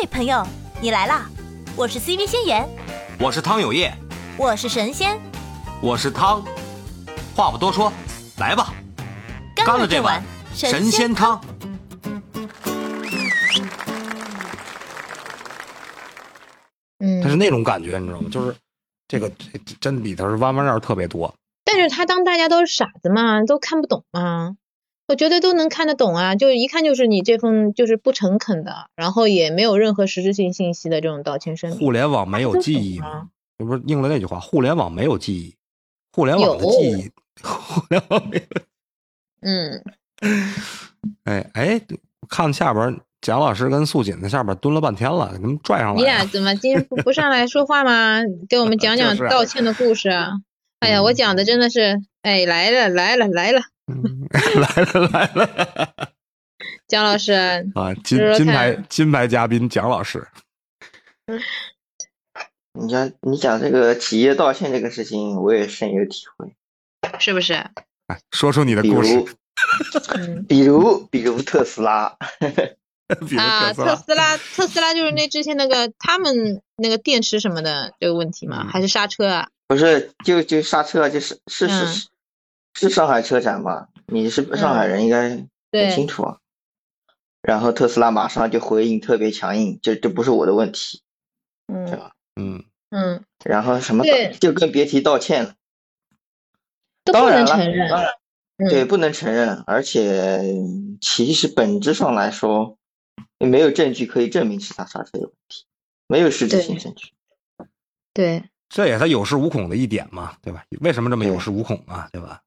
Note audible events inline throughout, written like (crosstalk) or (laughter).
嘿，朋友，你来啦！我是 CV 仙言，我是汤有业，我是神仙，我是汤。话不多说，来吧，干了这碗神仙汤。嗯，他是那种感觉，你知道吗？就是这个这真里头是弯弯绕特别多。但是他当大家都是傻子嘛，都看不懂嘛。我觉得都能看得懂啊，就一看就是你这封就是不诚恳的，然后也没有任何实质性信息的这种道歉声明。互联网没有记忆吗？这不是应了那句话，互联网没有记忆，互联网的记忆，(laughs) 互联网没有。嗯，(laughs) 哎哎，看下边蒋老师跟素锦在下边蹲了半天了，给他们拽上来。你俩怎么今天不不上来说话吗？给我们 (laughs) 讲讲道歉的故事啊！哎呀，我讲的真的是，哎，来了来了来了。来了 (laughs) 来了，蒋 (laughs) 老师啊，金金牌金牌嘉宾蒋老师。你讲你讲这个企业道歉这个事情，我也深有体会，是不是？哎，说出你的故事。比如比如特斯拉。(laughs) 啊，特斯拉特斯拉就是那之前那个他们那个电池什么的这个问题吗？还是刹车啊？不是，就就刹车，就是是是。是上海车展吧？你是上海人，应该很清楚啊。然后特斯拉马上就回应特别强硬，这这不是我的问题，嗯，对吧？嗯嗯。然后什么就更别提道歉了，都不能承认，当然，对，不能承认。而且其实本质上来说，也没有证据可以证明是他刹车有问题，没有实质性证据。对，这也他有恃无恐的一点嘛，对吧？为什么这么有恃无恐啊？对吧？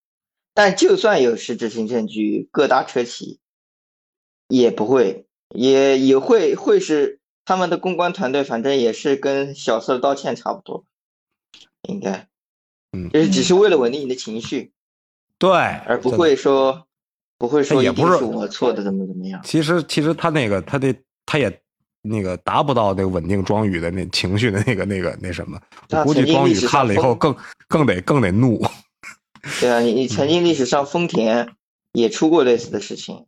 但就算有实质性证据，各大车企也不会，也也会会是他们的公关团队，反正也是跟小四道歉差不多，应该，嗯，就是只是为了稳定你的情绪，对，而不会说不会说也不是我错的怎么怎么样。其实其实他那个他的他也那个达不到那个稳定庄宇的那情绪的那个那个那什么，我估计庄宇看了以后更更得更得怒。(laughs) 对啊，你你曾经历史上丰田也出过类似的事情，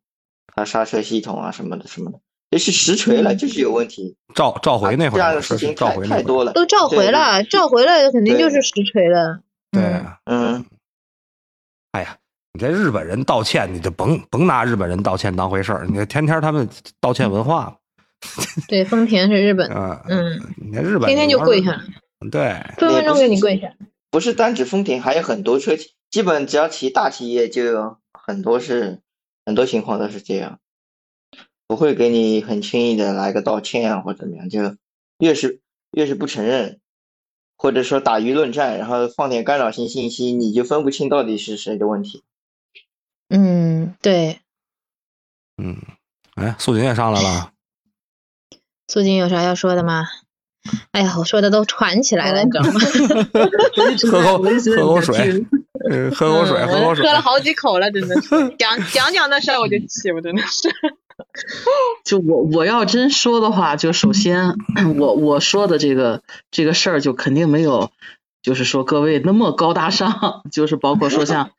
它刹车系统啊什么的什么的，这是实锤了，就是有问题。召召回那会儿，这样的事情太太多了，都召回了，召回了肯定就是实锤了。对，嗯。哎呀，你这日本人道歉，你就甭甭拿日本人道歉当回事儿，你天天他们道歉文化。对，丰田是日本，嗯，你看日本天天就跪下，对，分分钟给你跪下。不是单指丰田，还有很多车企。基本只要提大企业，就有很多是很多情况都是这样，不会给你很轻易的来个道歉啊或怎么样，就越是越是不承认，或者说打舆论战，然后放点干扰性信息，你就分不清到底是谁的问题。嗯，对。嗯，哎，素锦也上来了。素锦有啥要说的吗？哎呀，我说的都喘起来了，你知道吗？(laughs) 喝口喝口水。嗯，喝口水，喝口水。喝了好几口了，真的是讲讲讲那事儿我就气，我真的是。就我我要真说的话，就首先我我说的这个这个事儿，就肯定没有，就是说各位那么高大上，就是包括说像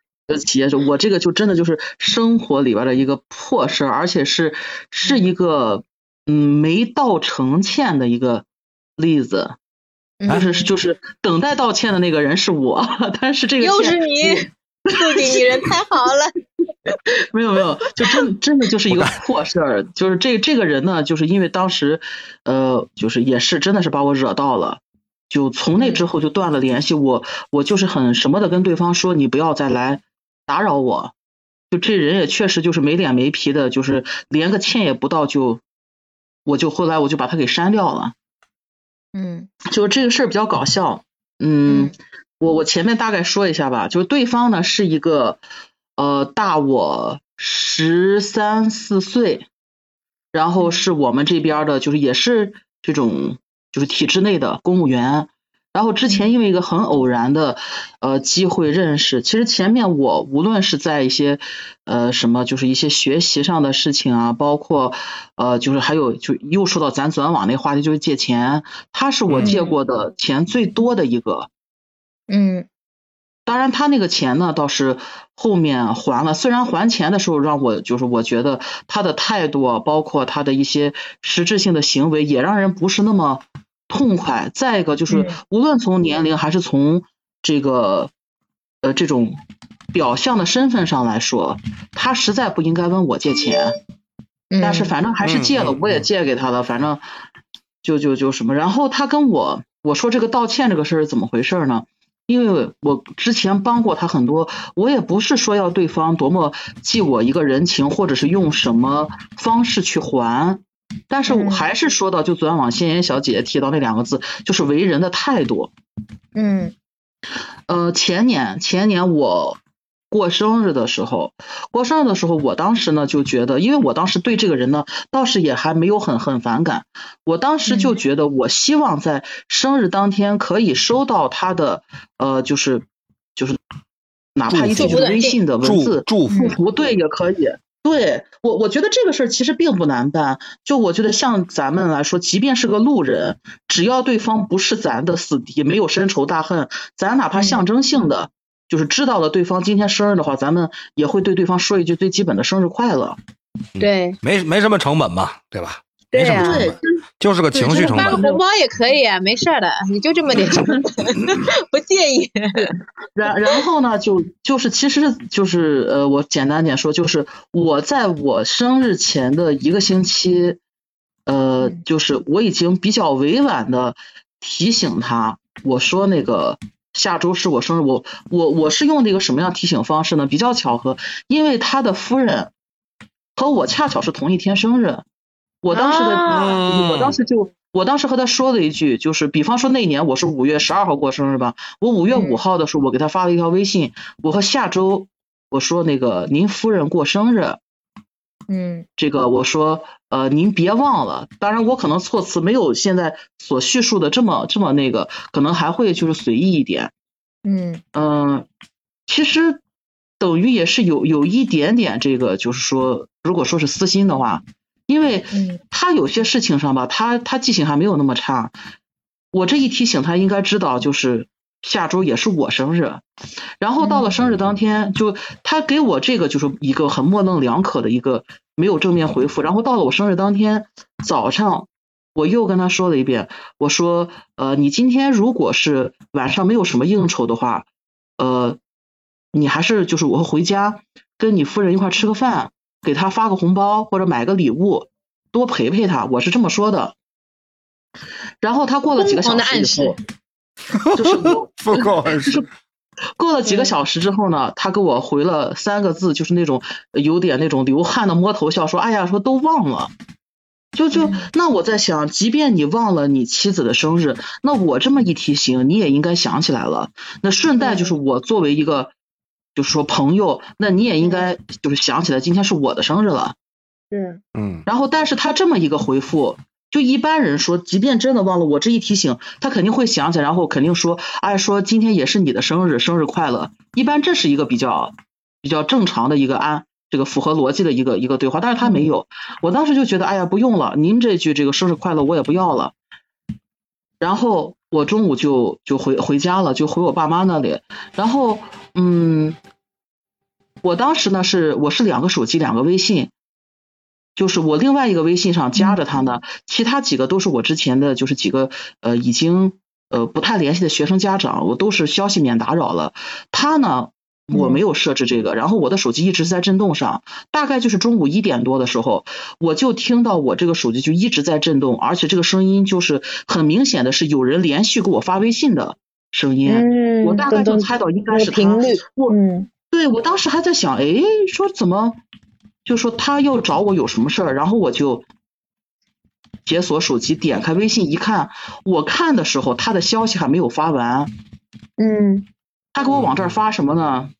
企业，我这个就真的就是生活里边的一个破事儿，而且是是一个嗯没到成欠的一个例子。就是就是等待道歉的那个人是我，但是这个又是你，素锦你人太好了。(laughs) 没有没有，就真真的就是一个破事儿。就是这这个人呢，就是因为当时呃，就是也是真的是把我惹到了，就从那之后就断了联系。我我就是很什么的跟对方说，你不要再来打扰我。就这人也确实就是没脸没皮的，就是连个歉也不道，就我就后来我就把他给删掉了。嗯，就这个事儿比较搞笑。嗯，我我前面大概说一下吧。就是对方呢是一个呃大我十三四岁，然后是我们这边的，就是也是这种就是体制内的公务员。然后之前因为一个很偶然的呃机会认识，其实前面我无论是在一些呃什么，就是一些学习上的事情啊，包括呃就是还有就又说到咱昨天网那话题，就是借钱，他是我借过的钱最多的一个，嗯，当然他那个钱呢倒是后面还了，虽然还钱的时候让我就是我觉得他的态度，包括他的一些实质性的行为也让人不是那么痛快。再一个就是无论从年龄还是从这个呃这种表象的身份上来说，他实在不应该问我借钱。但是反正还是借了，我也借给他了，反正就就就什么。然后他跟我我说这个道歉这个事儿怎么回事呢？因为我之前帮过他很多，我也不是说要对方多么记我一个人情，或者是用什么方式去还。但是我还是说到，就昨天网仙言小姐姐提到那两个字，就是为人的态度。嗯，呃，前年前年我。过生日的时候，过生日的时候，我当时呢就觉得，因为我当时对这个人呢倒是也还没有很很反感，我当时就觉得，我希望在生日当天可以收到他的呃，就是就是哪怕一句微信的文字祝福，不对也可以。对我我觉得这个事儿其实并不难办，就我觉得像咱们来说，即便是个路人，只要对方不是咱的死敌，没有深仇大恨，咱哪怕象征性的。就是知道了对方今天生日的话，咱们也会对对方说一句最基本的生日快乐。对，没没什么成本嘛，对吧？对呀，就是个情绪成本。发个红包也可以啊，没事的，你就这么点成本，(laughs) 不介意。然然后呢，就就是其实就是呃，我简单点说，就是我在我生日前的一个星期，呃，就是我已经比较委婉的提醒他，我说那个。下周是我生日，我我我是用的一个什么样提醒方式呢？比较巧合，因为他的夫人和我恰巧是同一天生日，我当时的我当时就我当时和他说了一句，就是比方说那年我是五月十二号过生日吧，我五月五号的时候我给他发了一条微信，我和下周我说那个您夫人过生日。嗯，这个我说，呃，您别忘了，当然我可能措辞没有现在所叙述的这么这么那个，可能还会就是随意一点。嗯嗯，其实等于也是有有一点点这个，就是说，如果说是私心的话，因为他有些事情上吧，他他记性还没有那么差，我这一提醒他应该知道，就是。下周也是我生日，然后到了生日当天，就他给我这个就是一个很模棱两可的一个没有正面回复。然后到了我生日当天早上，我又跟他说了一遍，我说呃，你今天如果是晚上没有什么应酬的话，呃，你还是就是我回家跟你夫人一块吃个饭，给他发个红包或者买个礼物，多陪陪他，我是这么说的。然后他过了几个小时以后。就是不够，就是过了几个小时之后呢，他给我回了三个字，就是那种有点那种流汗的摸头笑，说：“哎呀，说都忘了。”就就那我在想，即便你忘了你妻子的生日，那我这么一提醒，你也应该想起来了。那顺带就是我作为一个就是说朋友，那你也应该就是想起来今天是我的生日了。是，嗯。然后，但是他这么一个回复。就一般人说，即便真的忘了，我这一提醒，他肯定会想起来，然后肯定说，哎，说今天也是你的生日，生日快乐。一般这是一个比较比较正常的一个安，这个符合逻辑的一个一个对话。但是他没有，我当时就觉得，哎呀，不用了，您这句这个生日快乐我也不要了。然后我中午就就回回家了，就回我爸妈那里。然后，嗯，我当时呢是我是两个手机，两个微信。就是我另外一个微信上加着他呢，其他几个都是我之前的就是几个呃已经呃不太联系的学生家长，我都是消息免打扰了。他呢我没有设置这个，然后我的手机一直在震动上，大概就是中午一点多的时候，我就听到我这个手机就一直在震动，而且这个声音就是很明显的是有人连续给我发微信的声音，我大概就猜到应该是他。我对我当时还在想，哎，说怎么？就说他要找我有什么事儿，然后我就解锁手机，点开微信一看，我看的时候他的消息还没有发完。嗯，他给我往这儿发什么呢？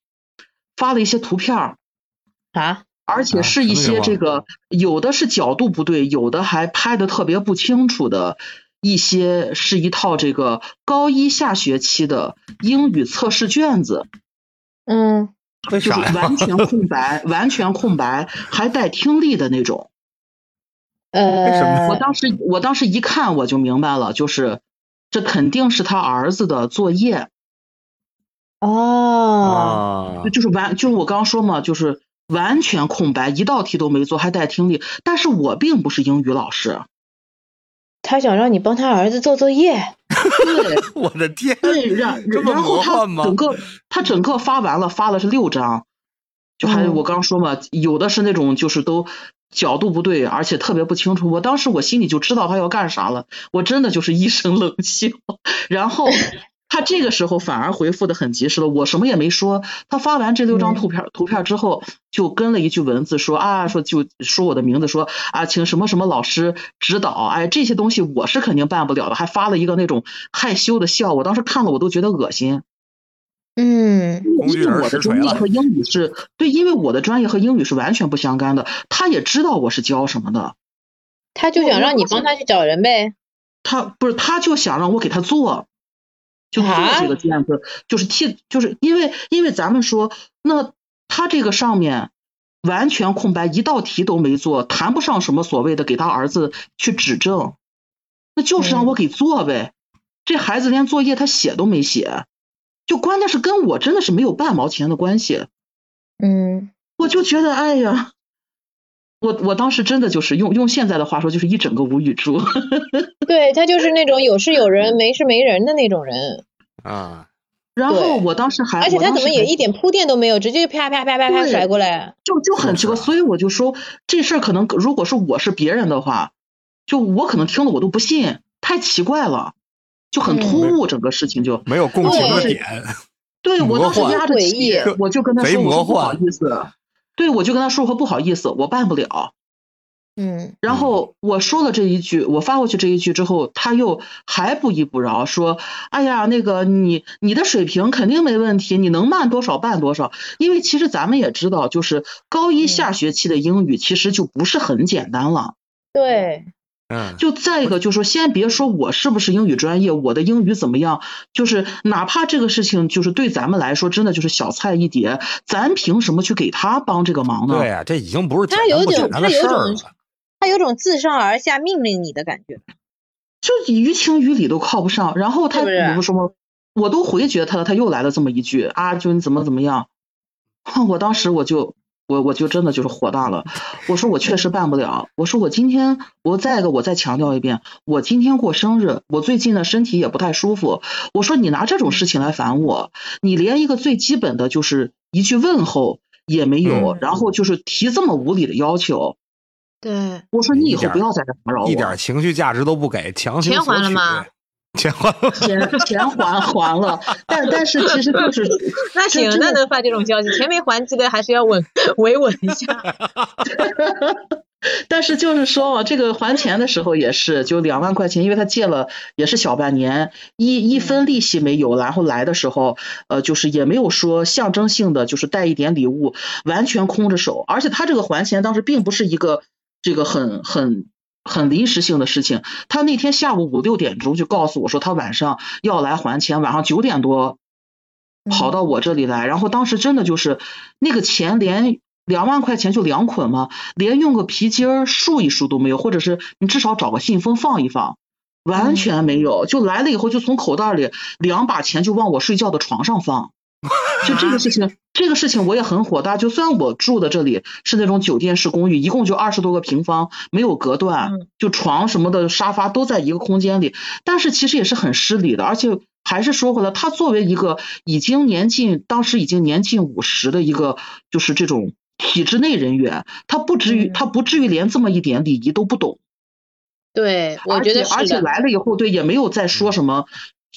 发了一些图片儿啊，而且是一些这个有的是角度不对，有的还拍的特别不清楚的一些，是一套这个高一下学期的英语测试卷子。嗯。就是完全空白，完全空白，还带听力的那种。(laughs) 呃，我当时我当时一看我就明白了，就是这肯定是他儿子的作业。哦，啊，就是完，就是我刚刚说嘛，就是完全空白，一道题都没做，还带听力。但是我并不是英语老师，他想让你帮他儿子做作业。(laughs) 对我的天，对，然这么然后他整个他整个发完了，发了是六张，就还嗯我刚说嘛，有的是那种就是都角度不对，而且特别不清楚。我当时我心里就知道他要干啥了，我真的就是一声冷笑。(laughs) 然后他这个时候反而回复的很及时了，我什么也没说。他发完这六张嗯图片、图片之后，就跟了一句文字说啊，说就说我的名字，说啊，请什么什么老师指导。哎，这些东西我是肯定办不了的，还发了一个那种害羞的笑，我当时看了我都觉得恶心。嗯因为我的专业和英语是对，因为我的专业和英语是完全不相干的。他也知道我是教什么的，他就想让你帮他去找人呗。他不是他就想让我给他做，就做啊这个卷子，就是替，就是因为因为咱们说，那他这个上面完全空白，一道题都没做，谈不上什么所谓的给他儿子去指正，那就是让我给做呗。这孩子连作业他写都没写，就关键是跟我真的是没有半毛钱的关系。嗯我就觉得，哎呀，我我当时真的就是用用现在的话说，就是一整个无语猪。(laughs) 对他就是那种有事有人没事没人的那种人，啊，然后我当时还，而且他怎么也一点铺垫都没有，直接啪啪啪啪啪甩过来。就就很奇怪，所以我就说这事儿可能如果是我是别人的话，就我可能听了我都不信，太奇怪了，就很突兀，整个事情就。没有共情的点，对我当时压着气，我就跟他 (laughs) 贼说，我说不好意思，对我就跟他说我说不好意思，我办不了。嗯然后我说了这一句，我发过去这一句之后，他又还不依不饶，说：“哎呀，那个你你的水平肯定没问题，你能慢多少办多少。”因为其实咱们也知道，就是高一下学期的英语其实就不是很简单了。对，嗯，就再一个，就说先别说我是不是英语专业，我的英语怎么样，就是哪怕这个事情就是对咱们来说真的就是小菜一碟，咱凭什么去给他帮这个忙呢？对呀，这已经不是简他有种单不简单的他有种事儿了。他有种自上而下命令你的感觉。就于情于理都靠不上。然后他是不是比如说，我都回绝他了，他又来了这么一句啊，就你怎么怎么样。(laughs) 我当时我就我我就真的就是火大了，我说我确实办不了，我说我今天我再一个我再强调一遍，我今天过生日，我最近呢身体也不太舒服，我说你拿这种事情来烦我，你连一个最基本的就是一句问候也没有，嗯然后就是提这么无理的要求，对，我说你以后不要再来打扰我，一点情绪价值都不给，强行钱还索取了吗？钱还了。钱钱还还了，但但是其实就是 (laughs) 那行，那能发这种消息，钱没还记得还是要稳维稳一下。(laughs) 但是就是说嘛，这个还钱的时候也是，就两万块钱，因为他借了也是小半年，一一分利息没有，然后来的时候，呃，就是也没有说象征性的，就是带一点礼物，完全空着手，而且他这个还钱当时并不是一个这个很很。很临时性的事情，他那天下午五六点钟就告诉我说他晚上要来还钱，晚上九点多跑到我这里来，然后当时真的就是那个钱连两万块钱就两捆嘛，连用个皮筋儿束一束都没有，或者是你至少找个信封放一放，完全没有。就来了以后，就从口袋里两把钱就往我睡觉的床上放。就这个事情，(laughs) 这个事情我也很火大。就虽然我住的这里是那种酒店式公寓，一共就二十多个平方，没有隔断，就床什么的、沙发都在一个空间里，但是其实也是很失礼的。而且还是说回来，他作为一个已经年近，当时已经年近五十的一个，就是这种体制内人员，他不至于，嗯他不至于连这么一点礼仪都不懂。对，我觉得而且。来了以后，对，也没有再说什么。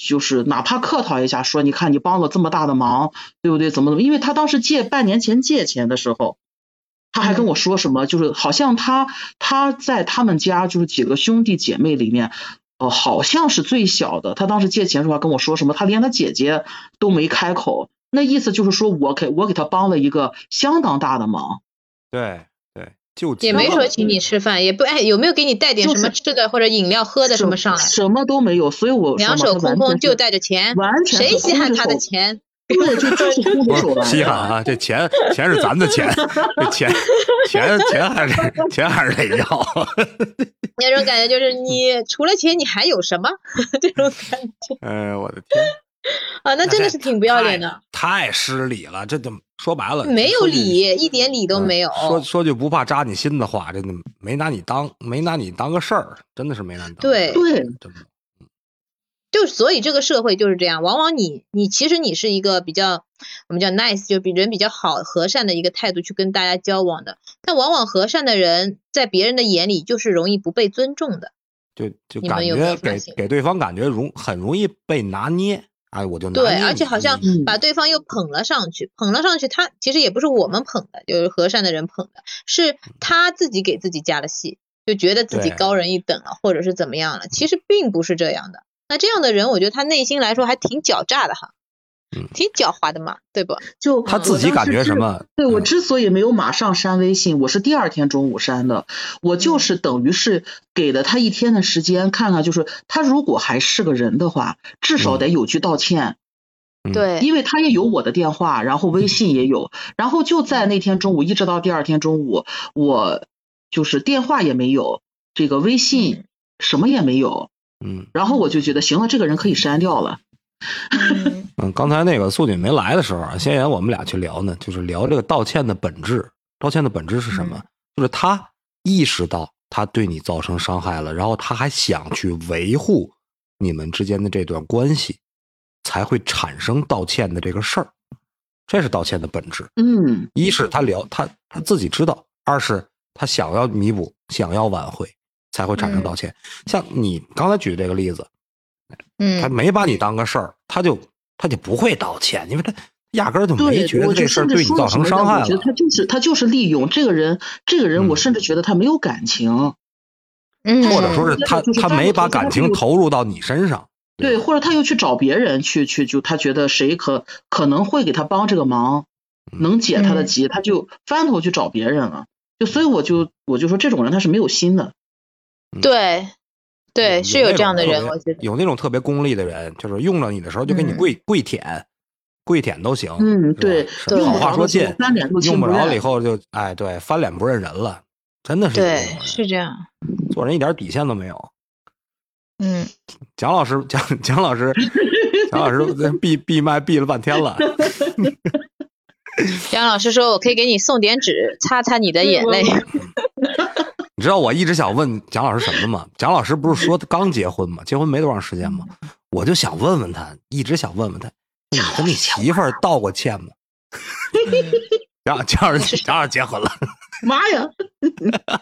就是哪怕客套一下说，你看你帮了这么大的忙，对不对？怎么怎么？因为他当时借半年前借钱的时候，他还跟我说什么，就是好像他他在他们家就是几个兄弟姐妹里面，呃，好像是最小的。他当时借钱的时候跟我说什么，他连他姐姐都没开口，那意思就是说我给我给他帮了一个相当大的忙。对，就也没说请你吃饭，也不哎，有没有给你带点什么吃的或者饮料喝的什么上来？什么都没有，所以我两手空空就带着钱，完全谁稀罕他的钱？对，就就是空着手来。稀罕啊！这钱钱是咱的钱，这钱钱钱还是钱还是得要。(laughs) 那种感觉就是你除了钱你还有什么？(laughs) 这种感觉。哎，我的天！(laughs) 啊，那真的是挺不要脸的，太失礼了。这怎么说白了，没有说句理，一点理都没有。说说句不怕扎你心的话，真的没拿你当没拿你当个事儿，真的是没拿你当。对对，真的。就所以这个社会就是这样，往往你你其实你是一个比较我们叫 nice，就比人比较好和善的一个态度去跟大家交往的，但往往和善的人在别人的眼里就是容易不被尊重的。就就感觉给给对方感觉容很容易被拿捏，哎，我就对，而且好像嗯把对方又捧了上去，捧了上去，他其实也不是我们捧的，就是和善的人捧的，是他自己给自己加了戏，就觉得自己高人一等了，或者是怎么样了，其实并不是这样的。那这样的人，我觉得他内心来说还挺狡诈的哈，嗯。挺狡猾的嘛，对不？就他自己感觉什？么？对我嗯。之所以没有马上删微信，我是第二天中午删的，我就是等于是给了他一天的时间，看看就是他如果还是个人的话，至少得有句道歉，嗯。对，因为他也有我的电话，然后微信也有，(laughs) 然后就在那天中午一直到第二天中午，我就是电话也没有，这个微信什么也没有，嗯。然后我就觉得行了，这个人可以删掉了。嗯嗯，刚才那个素锦没来的时候啊，先言我们俩去聊呢，就是聊这个道歉的本质。道歉的本质是什么？嗯就是他意识到他对你造成伤害了，然后他还想去维护你们之间的这段关系，才会产生道歉的这个事儿。这是道歉的本质。嗯一是他聊他他自己知道，二是他想要弥补，想要挽回，才会产生道歉。像你刚才举的这个例子，他嗯，没把你当个事儿，他就他就不会道歉，因为他压根儿就没，觉得这事儿对你造成伤害了。我觉得他就是他就是利用这个人，这个人我嗯。甚至觉得他没有感情，嗯，或者说是他就是他没把感情投入到你身上，对，或者他又去找别人去去，就他觉得谁可可能会给他帮这个忙，嗯。能解他的嗯。急，他就翻头去找别人了。就所以我就我就说这种人他是没有心的，对对是有这样的人，有那种特别功利的人，就是用了你的时候就给你嗯跪、跪舔，跪舔都行。嗯，对好话说尽，用不着了以后就哎，对，翻脸不认人了，真的是这对是这样，做人一点底线都没有。嗯，蒋老师，蒋蒋老师，蒋老师 (laughs) 闭闭麦闭了半天了。(laughs) 蒋老师说我可以给你送点纸，擦擦你的眼泪。(laughs) 你知道我一直想问蒋老师什么吗？蒋老师不是说他刚结婚吗？结婚没多长时间吗？我就想问问他，一直想问问他，你跟你媳妇儿道过歉吗？(laughs) 蒋蒋老师，(laughs) 蒋老师结婚了，妈呀，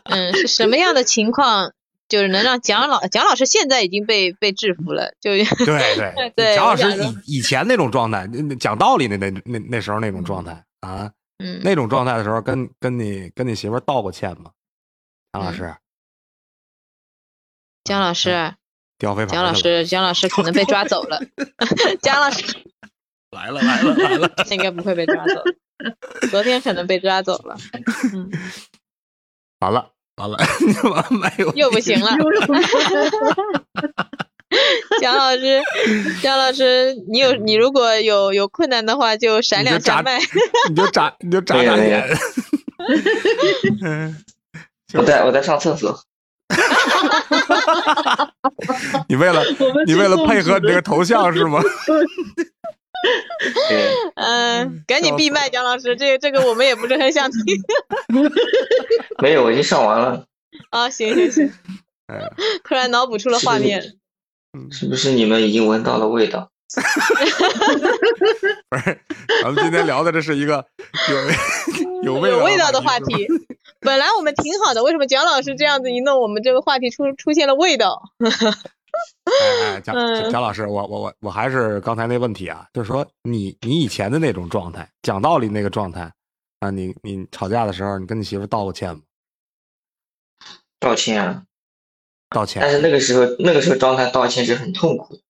嗯，是什么样的情况，就是能让蒋老蒋老师现在已经被被制服了，就对对 (laughs) 对蒋老师以以前那种状态，那讲道理那那那那时候那种状态啊，嗯，那种状态的时候，跟跟你跟你媳妇儿道过歉吗？蒋老师，姜老师，掉飞盘姜老师，姜老师可能被抓走了。(laughs) 姜老师来了来了来了，(laughs) 应该不会被抓走，昨天可能被抓走了，(laughs) 嗯，完了完了，完没有又不行了。姜老师，姜老师，你有你如果有有困难的话，就闪两下麦。你就眨你就眨眨眼。嗯，我在我在上厕所，(laughs) 你为了你为了配合你这个头像是吗？(laughs) 对，(laughs) 嗯，赶紧闭麦，姜老师，这个这个我们也不是很想听没有，我已经上完了，啊。行行行，哎突然脑补出了画面。是不是你们已经闻到了味道？不是，咱们今天聊的这是一个有有味道有味道的话题。(laughs) 本来我们挺好的，为什么蒋老师这样子一弄，我们这个话题出出现了味道？(laughs) 哎哎，蒋嗯蒋老师，我我我我还是刚才那问题啊，就是说你你以前的那种状态，讲道理那个状态啊，你你吵架的时候，你跟你媳妇道过歉吗？道歉啊！道歉但是那个时候，那个时候状态道歉是很痛苦的，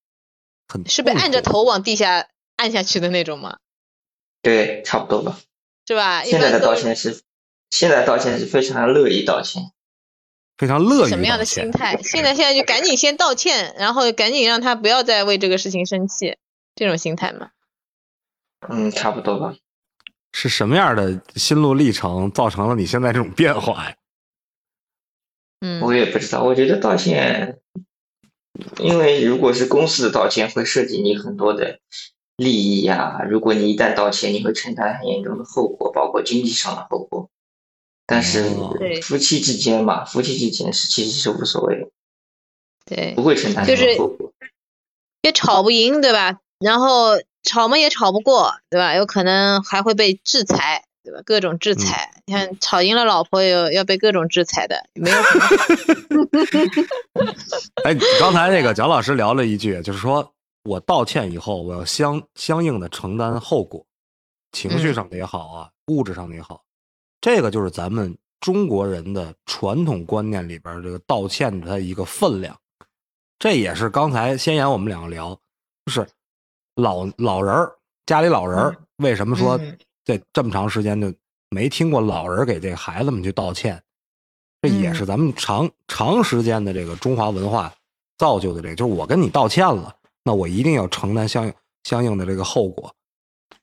很是被按着头往地下按下去的那种吗？对，差不多吧。是吧？现在的道歉是，现在道歉是非常乐意道歉。非常乐意什么样的心态？现在现在就赶紧先道歉，然后赶紧让他不要再为这个事情生气，这种心态嘛。嗯，差不多吧。是什么样的心路历程造成了你现在这种变化呀？(laughs) 嗯，我也不知道，我觉得道歉因为如果是公司的道歉，会涉及你很多的利益呀、如果你一旦道歉，你会承担很严重的后果，包括经济上的后果。但是哦对夫妻之间嘛，夫妻之间是其实是无所谓的，对不，会承担就是什么后果。也吵不赢，对吧？然后吵嘛也吵不过，对吧？有可能还会被制裁，对吧？各种制裁，你看吵赢了老婆有要被各种制裁的，没有什么 (laughs) 哎，刚才那个蒋老师聊了一句，就是说我道歉以后，我要相相应的承担后果，情绪上的也好啊，物质上的也好，这个就是咱们中国人的传统观念里边这个道歉的它一个分量。这也是刚才先言我们两个聊，就是老老人儿家里老人儿为什么说嗯这这么长时间就没听过老人儿给这孩子们去道歉？这也是咱们长长时间的这个中华文化造就的这个，就是我跟你道歉了，那我一定要承担相应相应的这个后果，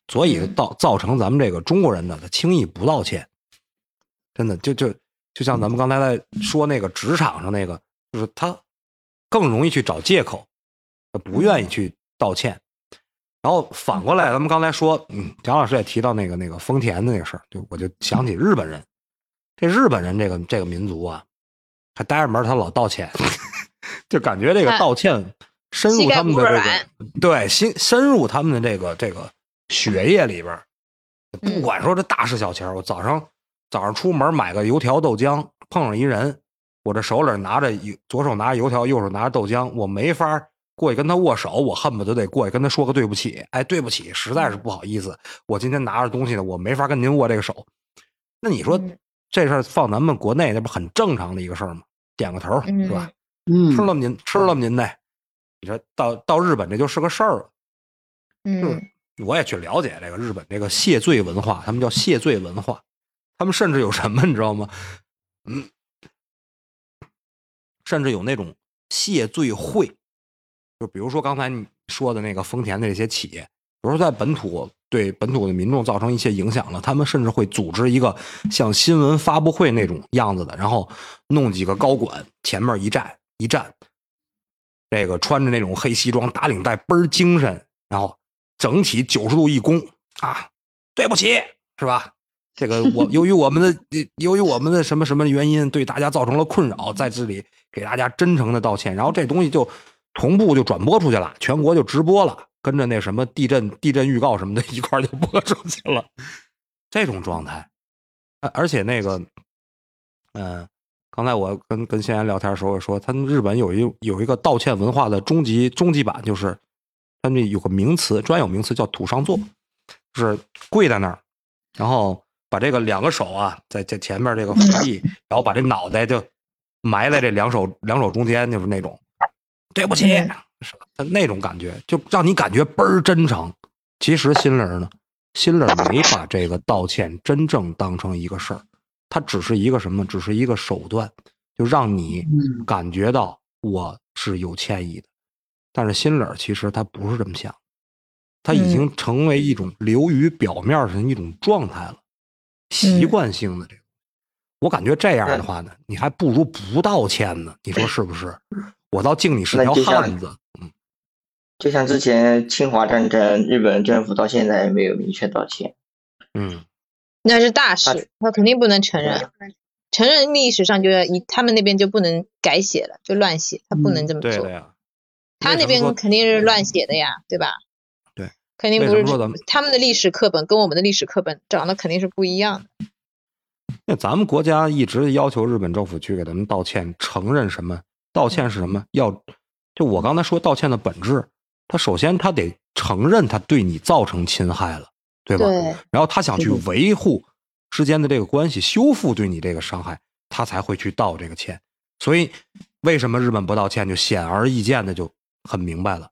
所以造造成咱们这个中国人呢，他轻易不道歉，真的就就就像咱们刚才在说那个职场上那个，就是他更容易去找借口，他不愿意去道歉。然后反过来，咱们刚才说，嗯，蒋老师也提到那个那个丰田的那个事儿，就我就想起日本人，这日本人这个这个民族啊，他待着门他老道歉，(laughs) 就感觉这个道歉深入他们的这个对深深入他们的这个这个血液里边儿，不嗯管说这大事小情儿，我早上早上出门买个油条豆浆，碰上一人，我这手里拿着一左手拿着油条，右手拿着豆浆，我没法儿过去跟他握手，我恨不得得过去跟他说个对不起，哎，对不起，实在是不好意思，我今天拿着东西呢，我没法跟您握这个手。那你说嗯这事儿放咱们国内，那不很正常的一个事儿吗？点个头儿是吧？嗯吃了您吃了您的，你说到到日本这就是个事儿了。嗯我也去了解这个日本这个谢罪文化，他们叫谢罪文化，他们甚至有什么你知道吗？嗯，甚至有那种谢罪会，就比如说刚才你说的那个丰田的这些企业，比如说在本土对本土的民众造成一些影响了，他们甚至会组织一个像新闻发布会那种样子的，然后弄几个高管前面一站一站，这个穿着那种黑西装打领带倍儿精神，然后整体九十度一躬啊，对不起，是吧？这个我由于我们的 (laughs) 由于我们的什么什么原因对大家造成了困扰，在这里给大家真诚的道歉。然后这东西就同步就转播出去了，全国就直播了，跟着那什么地震地震预告什么的一块就播出去了。这种状态，而且那个，嗯、刚才我跟跟先言聊天的时候也说，他们日本有一有一个道歉文化的终极终极版，就是他们有个名词专有名词叫土上座，就是跪在那儿，然后把这个两个手啊在在前面这个扶地，然后把这脑袋就埋在这两手两手中间，就是那种对不起，是那种感觉，就让你感觉倍儿真诚。其实心里呢，心里没把这个道歉真正当成一个事儿，它只是一个什么？只是一个手段，就让你嗯感觉到我是有歉意的。但是心里儿其实他不是这么想，他已经成为一种流于表面上的一种状态了，习惯性的这个。我感觉这样的话呢，你还不如不道歉呢，你说是不是？我倒敬你是条汉子。嗯就像之前侵华战争，日本政府到现在也没有明确道歉。嗯，那是大事，他肯定不能承认，承认历史上就要以他们那边就不能改写了，就乱写，他不能这么做对的。呀。他那边肯定是乱写的呀，对吧？对，肯定不是说咱们他们的历史课本跟我们的历史课本长得肯定是不一样的。那咱们国家一直要求日本政府去给他们道歉，承认什么？道歉是什么？要就我刚才说道歉的本质，他首先他得承认他对你造成侵害了，对吧？对，然后他想去维护之间的这个关系，修复对你这个伤害，他才会去道这个歉。所以为什么日本不道歉，就显而易见的就很明白了。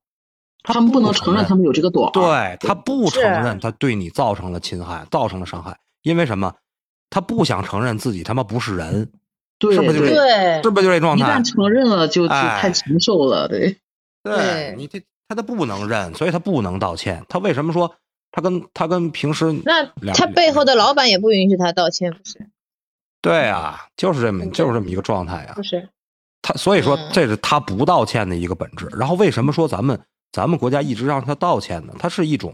他们不能承认他们有这个短。对他不承认他对你造成了侵害，造成了伤害，因为什么？他不想承认自己他妈不是人，对是不是就对这对是不是就这状态一旦？承认了就就哎太禽兽了，对。对你这他他不能认，所以他不能道歉。他为什么说他跟他跟平时那他背后的老板也不允许他道歉，不是？对啊，就是这么就是这么一个状态啊不。是？他所以说嗯这是他不道歉的一个本质。然后为什么说咱们咱们国家一直让他道歉呢？他是一种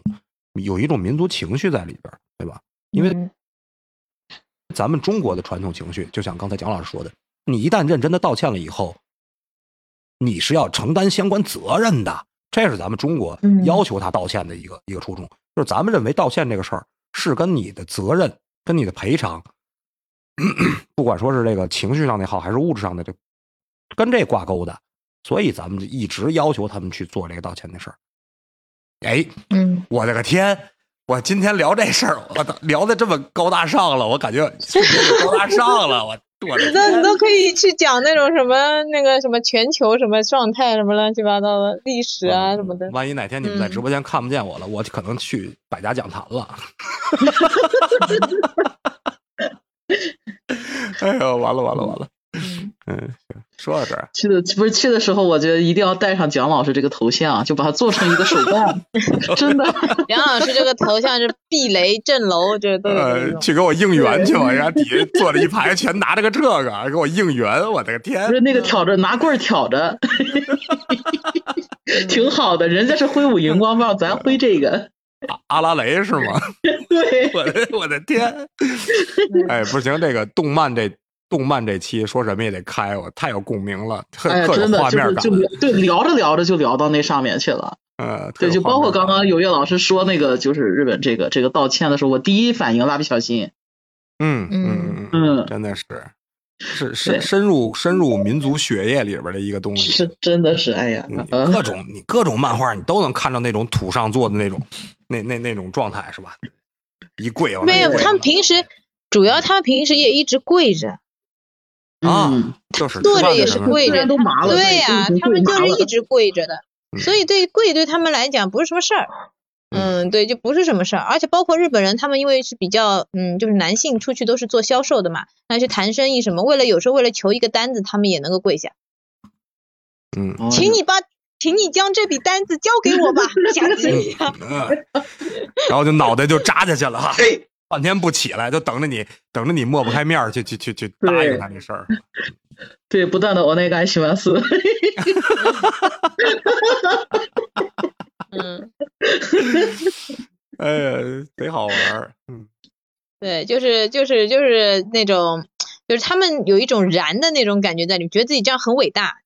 有一种民族情绪在里边，对吧？因为嗯咱们中国的传统情绪，就像刚才蒋老师说的，你一旦认真的道歉了以后，你是要承担相关责任的。这是咱们中国嗯要求他道歉的一个、一个初衷，就是咱们认为道歉这个事儿是跟你的责任、跟你的赔偿，(coughs) 不管说是这个情绪上的也好，还是物质上的，这跟这挂钩的，所以咱们就一直要求他们去做这个道歉的事儿。哎，嗯，我的个天！我今天聊这事儿，我操，聊的这么高大上了，我感觉 (laughs) 高大上了，我你都你都可以去讲那种什么那个什么全球什么状态什么乱七八糟的历史啊什么的。万一哪天你们在嗯直播间看不见我了，我可能去百家讲坛了。(laughs) 哎呦，完了完了完了！嗯 (laughs) 说到这儿，去的不是去的时候，我觉得一定要带上蒋老师这个头像，就把它做成一个手办，(laughs) 真的。(laughs) 蒋老师这个头像是避雷镇楼，这都呃，去给我应援去吧，人家底下坐着一排，全拿着个这个给我应援，我的个天不！是那个挑着拿棍儿挑着，挺好的。人家是挥舞荧光棒，咱挥这个。阿拉蕾是吗？对，我的我的天！哎，不行，这个动漫这动漫这期说什么也得开，我太有共鸣了，特哎呀，特有真的就是画面感就。聊对聊着聊着就聊到那上面去了。呃，对，就包括刚刚有月老师说那个，就是日本这个这个道歉的时候，我第一反应蜡笔小新。嗯嗯嗯嗯，嗯，真的是是对深深入深入民族血液里边的一个东西。是真的是，哎呀，各种你各种漫画，你都能看到那种土上做的那种那那那种状态是吧？一跪没有，他们平时主要他们平时也一直跪着，啊嗯，就是坐着也是跪着对呀、他们就是一直跪着的，嗯。所以对跪对他们来讲不是什么事儿。嗯，对，就不是什么事儿，而且包括日本人，他们因为是比较，嗯，就是男性出去都是做销售的嘛，那去谈生意什么，为了有时候为了求一个单子，他们也能够跪下，嗯。哦。请你把，请你将这笔单子交给我吧，下次一样。嗯，然后就脑袋就扎下去了哈，嘿，半天不起来，就等着你等着你抹不开面儿去去去去答应他这事儿。(laughs) 对，不断的我那个喜欢死，嗯，(laughs) 哎呀，贼好玩儿。嗯对，就是就是就是那种，就是他们有一种燃的那种感觉在里面，觉得自己这样很伟大，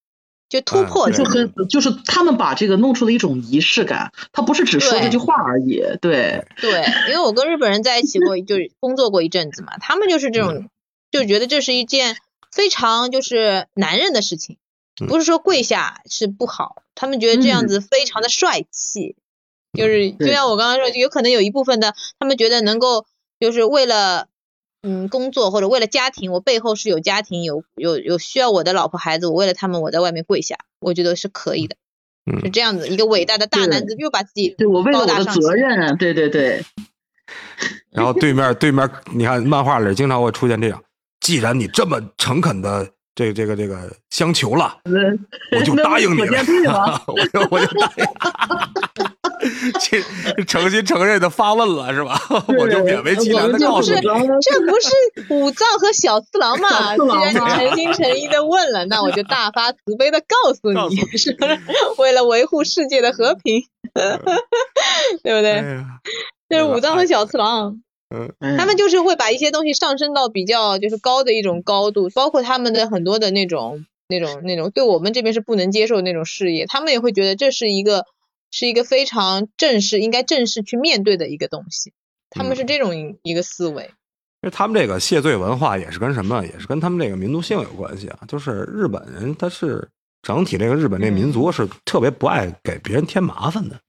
就突嗯破对。就跟就是他们把这个弄出了一种仪式感，他不是只说这句话而已，对，对，因为我跟日本人在一起过，就是工作过一阵子嘛，他们就是这种，就觉得这是一件非常就是男人的事情，嗯不是说跪下是不好，他们觉得这样子非常的帅气，就是就像我刚刚说，有可能有一部分的他们觉得能够就是为了。嗯，工作或者为了家庭，我背后是有家庭，有有有需要我的老婆孩子，我为了他们，我在外面跪下，我觉得是可以的，嗯是这样子一个伟大的大男子，又把自己对我为了我的责任，对对对，(laughs) 然后对面对面，你看漫画里经常会出现这样，既然你这么诚恳的这个这个这个相求了，我就答应你？(laughs) 了，(laughs) 我就我就答应，(laughs) 这诚心诚认的发问了是吧？(laughs) 我就勉为其难的告诉你，这不是武藏和小次郎嘛？既然你诚心诚意的问了，那我就大发慈悲的告诉你，是不是？为了维护世界的和平，(laughs) 对不哎对？呀，这是武藏和小次郎，嗯他们就是会把一些东西上升到比较就是高的一种高度，包括他们的很多的那种那种那种对我们这边是不能接受那种事业，他们也会觉得这是一个是一个非常正式应该正式去面对的一个东西，他们是这种一一个思维。因为他们这个谢罪文化也是跟什么，也是跟他们这个民族性有关系啊。就是日本人他是整体这个日本这民族是特别不爱给别人添麻烦的，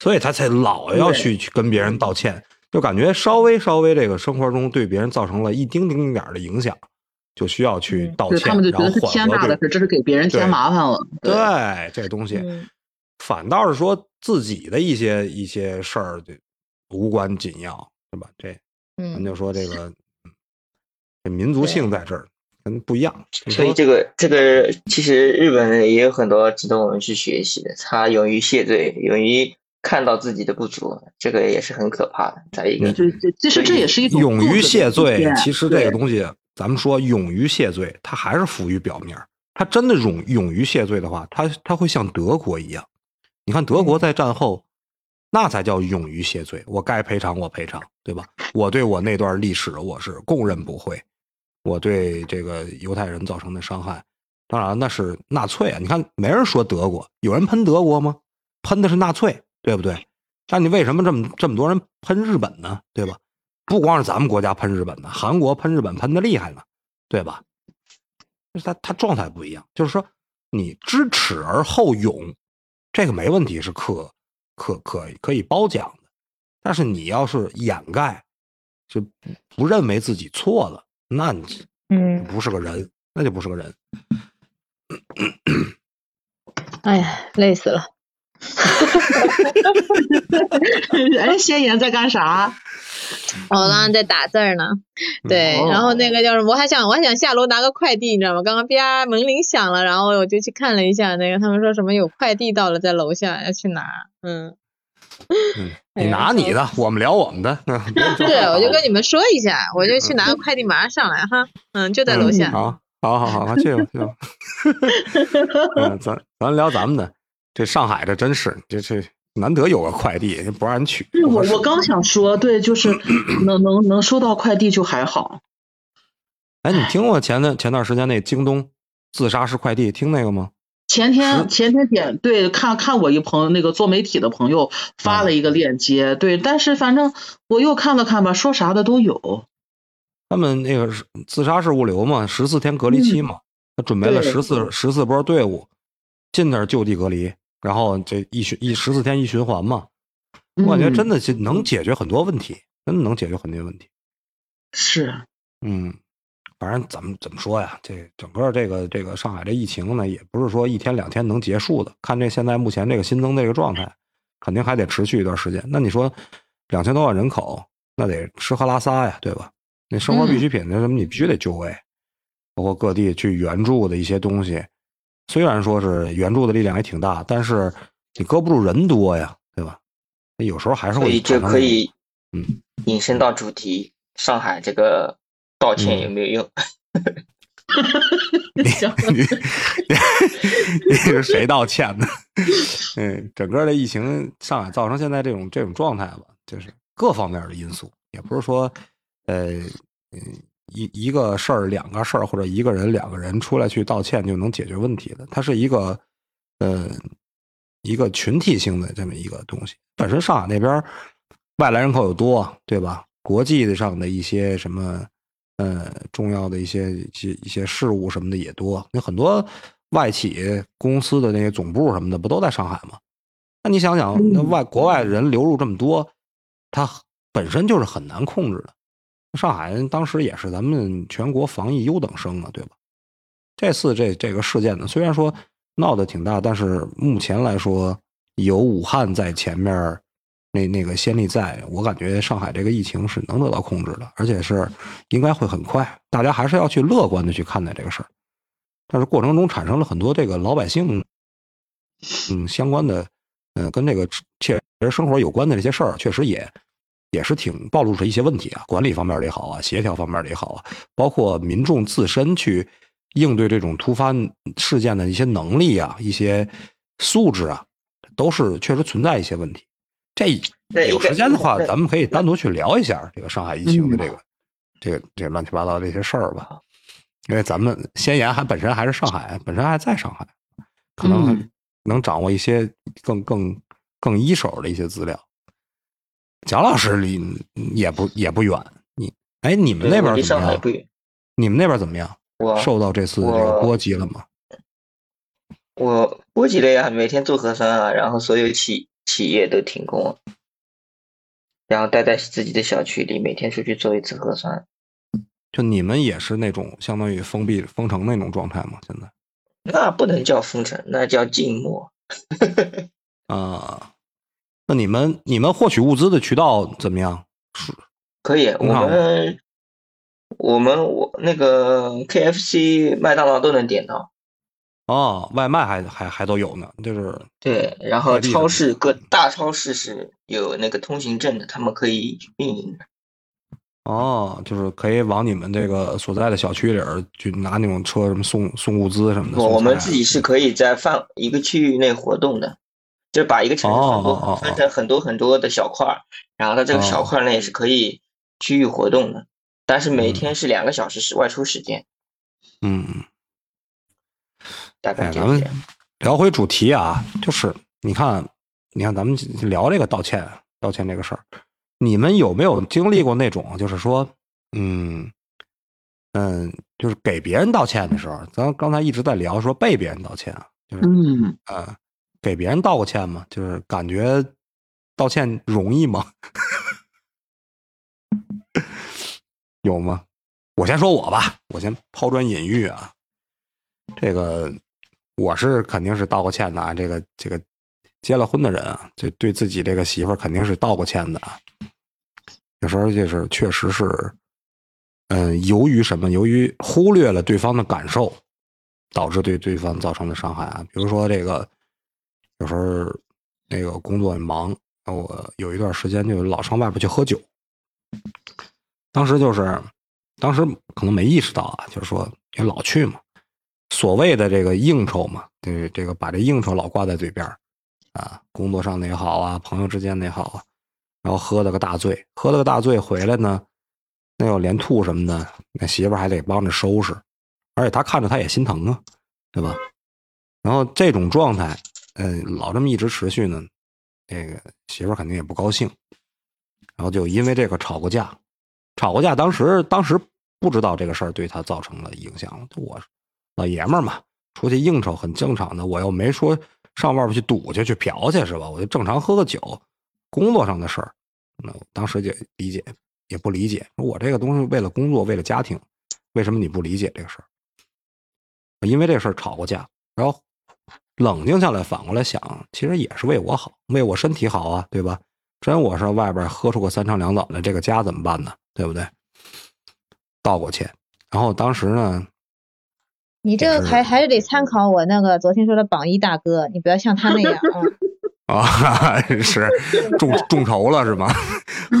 所以他才老要去去跟别人道歉，就感觉稍微稍微这个生活中对别人造成了一丁丁点儿的影响，就需要去道歉，他们就觉得是天大的事，这是给别人添麻烦了，对。这东西，嗯反倒是说自己的一些一些事儿就无关紧要，是吧？这咱嗯就说这个，嗯这民族性在这儿跟不一样。所以这个这个其实日本人也有很多值得我们去学习的，他勇于谢罪，勇于看到自己的不足，这个也是很可怕的。在一个对对，其实这也是一种勇于谢罪其实这个东西，咱们说勇于谢罪，它还是浮于表面儿，他真的勇勇于谢罪的话，他他会像德国一样。你看德国在战后，那才叫勇于谢罪。我该赔偿我赔偿，对吧？我对我那段历史我是供认不讳。我对这个犹太人造成的伤害，当然那是纳粹啊。你看没人说德国，有人喷德国吗？喷的是纳粹，对不对？那你为什么这么这么多人喷日本呢？对吧？不光是咱们国家喷日本的，韩国喷日本喷的厉害呢，对吧？就是他他状态不一样，就是说你知耻而后勇，这个没问题，是可可可可以褒奖的。但是你要是掩盖，就不不认为自己错了，那你嗯，不是个人，那就不是个人。哎呀，累死了。(laughs) 哎，仙爷在干啥？我刚刚在打字呢，对，哦然后那个叫什么，我还想我还想下楼拿个快递，你知道吗？刚刚啪门铃响了，然后我就去看了一下，那个他们说什么有快递到了，在楼下要去拿，嗯，嗯，(laughs) 你拿你的，我们聊我们的。是，(laughs) 我就跟你们说一下，我就去拿个快递，马上上来哈，嗯，就在楼下，好，好，好，好，去吧，去吧。嗯，咱咱聊咱们的。这上海这真是，这这难得有个快递，不让人取。对我我刚想说，对，就是 (clears throat) 能能能收到快递就还好。哎，你听过前段前段时间那京东自杀式快递，听那个吗？前天前天点对看看我一朋友那个做媒体的朋友发了一个链接，对，但是反正我又看了看吧，说啥的都有。他们那个是自杀式物流嘛，十四天隔离期嘛，他准备了对十四十四波队伍进那儿就地隔离，然后这一循一十四天一循环嘛，我感觉嗯真的是能解决很多问题，真的能解决很多问题。是，嗯，反正怎么怎么说呀，这整个这个这个上海这疫情呢，也不是说一天两天能结束的。看这现在目前这个新增这个状态，肯定还得持续一段时间。那你说两千多万人口，那得吃喝拉撒呀，对吧？那生活必需品那什么，你必须得就位，包括各地去援助的一些东西。虽然说是援助的力量也挺大，但是你搁不住人多呀，对吧？有时候还是会所以就可以嗯引申到主题，上海这个道歉有没有用？(laughs) (laughs) 你你 (laughs) 你是谁道歉呢？嗯，整个的疫情，上海造成现在这种这种状态吧，就是各方面的因素，也不是说，呃，嗯，一一个事儿、两个事儿或者一个人、两个人出来去道歉就能解决问题的，它是一个，呃，一个群体性的这么一个东西。本身上海那边外来人口又多，对吧？国际上的一些什么。呃，重要的一些一些一些事务什么的也多，有很多外企公司的那些总部什么的，不都在上海吗？那你想想，那外国外人流入这么多，它本身就是很难控制的。上海当时也是咱们全国防疫优等生啊，对吧？这次这这个事件呢，虽然说闹得挺大，但是目前来说，有武汉在前面。那那个先例在，我感觉上海这个疫情是能得到控制的，而且是应该会很快。大家还是要去乐观的去看待这个事儿，但是过程中产生了很多这个老百姓，嗯，相关的，嗯，跟这个切实生活有关的这些事儿，确实也也是挺暴露出一些问题啊，管理方面的也好啊，协调方面的也好啊，包括民众自身去应对这种突发事件的一些能力啊，一些素质啊，都是确实存在一些问题。这有时间的话，咱们可以单独去聊一下这个上海疫情的这个、这个、这个乱七八糟这些事儿吧。因为咱们先言还本身还是上海，本身还在上海，可能能掌握一些更更更一手的一些资料。蒋老师离也不也不远，你哎，你们那边离怎么样？上海不远。你们那边怎么样？我受到这次这个波及了吗？我波及了呀，每天做核酸啊，然后所有企企业都停工，然后待在自己的小区里，每天出去做一次核酸。就你们也是那种相当于封闭封城那种状态吗？现在那不能叫封城，那叫静默。(laughs) 啊，那你们你们获取物资的渠道怎么样？是可以，我们我们我那个 KFC、麦当劳都能点到。哦，外卖还还还都有呢，就是对，然后超市各大超市是有那个通行证的，他们可以运营的。哦，就是可以往你们这个所在的小区里儿去拿那种车什么送送物资什么的。我们自己是可以在范一个区域内活动的，就把一个城市哦分分成很多很多的小块儿，然后它这个小哦块儿内是可以区域活动的，但是每嗯。天是两个小时是外出时间，嗯，嗯大概这样。聊回主题啊，就是你看，你看咱们聊这个道歉，道歉这个事儿，你们有没有经历过那种，就是说，嗯嗯，就是给别人道歉的时候，咱刚才一直在聊说被别人道歉啊，就是嗯，呃，给别人道过歉吗？就是感觉道歉容易吗？(laughs) 有吗？我先说我吧，我先抛砖引玉啊。这个我是肯定是道过歉的啊。这个这个结了婚的人啊，就对自己这个媳妇儿肯定是道过歉的啊。有时候就是确实是，嗯、由于什么？由于忽略了对方的感受，导致对对方造成的伤害啊。比如说这个，有时候那个工作很忙，我有一段时间就老上外边去喝酒。当时就是，当时可能没意识到啊，就是说也老去嘛，所谓的这个应酬嘛，对这个把这应酬老挂在嘴边啊，工作上的也好啊，朋友之间的也好啊，然后喝了个大醉，喝了个大醉回来呢，那要连吐什么的，那媳妇还得帮着收拾，而且他看着他也心疼啊，对吧？然后这种状态，嗯、老这么一直持续呢，那个媳妇肯定也不高兴，然后就因为这个吵过架，吵过架，当时当时不知道这个事儿对他造成了影响，我老爷们儿嘛，出去应酬很正常的，我又没说上外边去赌去去嫖去是吧？我就正常喝个酒，工作上的事儿，那我当时就理解也不理解，我这个东西为了工作为了家庭，为什么你不理解这个事儿？因为这事儿吵过架，然后冷静下来，反过来想，其实也是为我好，为我身体好啊，对吧？真我上外边喝出个三长两短来，这个家怎么办呢？对不对？道过歉，然后当时呢，你这个还还是得参考我那个昨天说的榜一大哥，你不要像他那样啊。(laughs) 啊，(laughs) 是众众筹了是吗？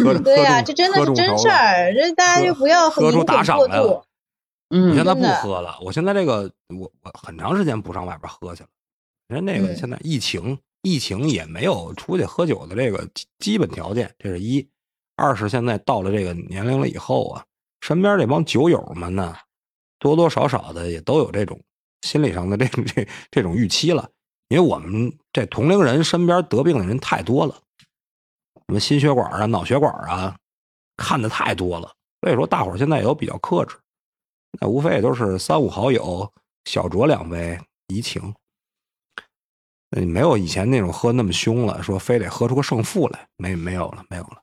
喝对呀、这真的是真事儿，这大家就不要喝出打赏来了嗯。我嗯现在不喝了，我现在这个我我很长时间不上外边喝去了。人那个嗯现在疫情，疫情也没有出去喝酒的这个基基本条件，这是一。二是现在到了这个年龄了以后啊，身边这帮酒友们呢，多多少少的也都有这种心理上的这种这这种预期了。因为我们这同龄人身边得病的人太多了，什么心血管啊、脑血管啊，看的太多了。所以说，大伙现在也都比较克制，那无非也都是三五好友小酌两杯怡情，呃，没有以前那种喝那么凶了，说非得喝出个胜负来，没没有了，没有了。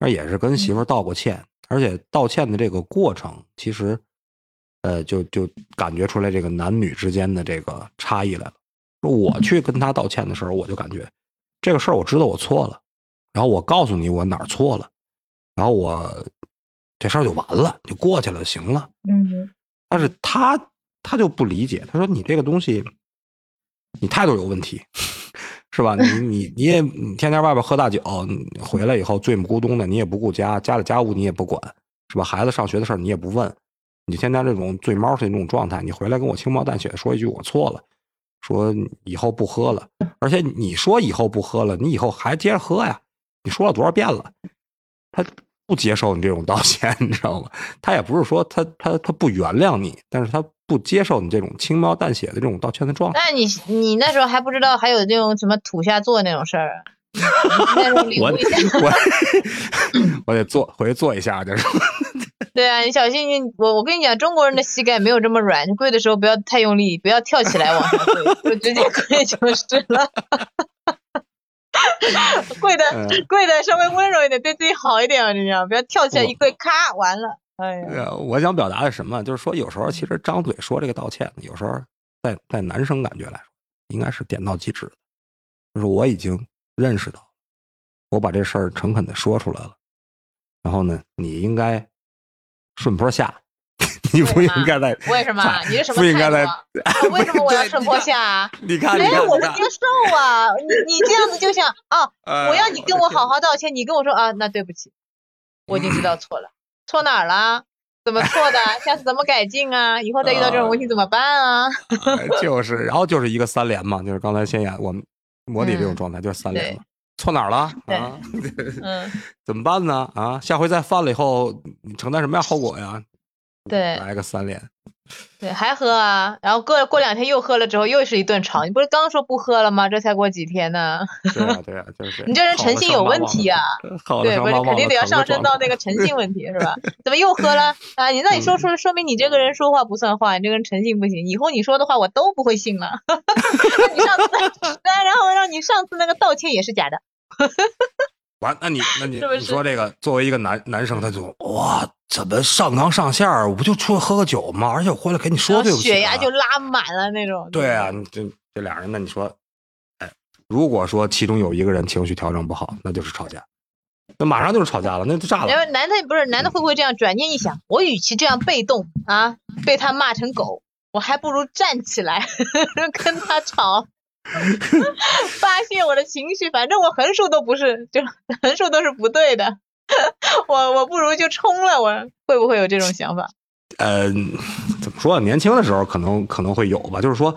而也是跟媳妇儿道过歉，而且道歉的这个过程，其实，呃，就就感觉出来这个男女之间的这个差异来了。说我去跟他道歉的时候，我就感觉这个事儿我知道我错了，然后我告诉你我哪儿错了，然后我这事儿就完了，就过去了，行了。嗯，但是他他就不理解，他说你这个东西，你态度有问题，是吧？你你你也你天天外边喝大酒，回来以后醉目咕咚的，你也不顾家，家里家务你也不管，是吧？孩子上学的事儿你也不问，你天天这种醉猫似的那种状态，你回来跟我轻描淡写的说一句我错了，说以后不喝了，而且你说以后不喝了，你以后还接着喝呀？你说了多少遍了？他不接受你这种道歉，(laughs) 你知道吗？他也不是说他他他不原谅你，但是他不接受你这种轻描淡写的这种道歉的状态。那你你那时候还不知道还有那种什么土下座那种事儿 (laughs) 我悟一下。我 (laughs) 我得做回去做一下，就是对啊，你小心你我我跟你讲，中国人的膝盖没有这么软，跪的时候不要太用力，不要跳起来往上跪，就直接跪就是了。(laughs) 跪的嗯跪的稍微温柔一点，对自己好一点，你讲，不要跳起来一跪，咔完了。哎呀，呃，我想表达的什么？就是说，有时候其实张嘴说这个道歉，有时候在在男生感觉来说，应该是点到即止的。就是我已经认识到，我把这事儿诚恳的说出来了，然后呢，你应该顺坡下，你不应该在为什么？你是什么不应该在为什么我要顺坡下啊？(laughs) 你看，你哎，看，你看我不接受啊！你你这样子就像啊，呃 (laughs) 我要你跟我好好道歉，你跟我说啊，那对不起，我已经知道错了。错哪儿了？怎么错的？下次怎么改进啊？以后再遇到这种问题怎么办啊？(laughs) 哎就是，然后就是一个三连嘛，就是刚才先演我们模拟这种状态，就是三连嘛。错哪儿了对啊？嗯，怎么办呢？啊，下回再犯了以后，你承担什么样后果呀？对来个三连，对，还喝啊？然后过过两天又喝了之后，又是一顿吵。你不是刚说不喝了吗？这才过几天呢？对啊对啊，(laughs) 就是你这人诚信有问题啊！对，不是肯定得要上升到那个诚信问题是吧？(laughs) 怎么又喝了啊？你那你说说说明你这个人说话不算话，你这个人诚信不行，以后你说的话我都不会信了。(laughs) 你上次，对，然后让你上次那个道歉也是假的。完，那你那你你说这个作为一个男男生，他就哇，怎么上纲上线儿？我不就出来喝个酒吗？而且我回来给你说对不起、啊，血压就拉满了那种。对啊，这这俩人，那你说，哎，如果说其中有一个人情绪调整不好，那就是吵架，那马上就是吵架了，那就炸了。然后男的不是男的会不会这样转念一想，我与其这样被动啊，被他骂成狗，我还不如站起来 (laughs) 跟他吵，(laughs) 发泄我的情绪，反正我横竖都不是，就横竖都是不对的，(laughs) 我我不如就冲了，我会不会有这种想法？(laughs) 呃，怎么说啊？年轻的时候可能可能会有吧，就是说，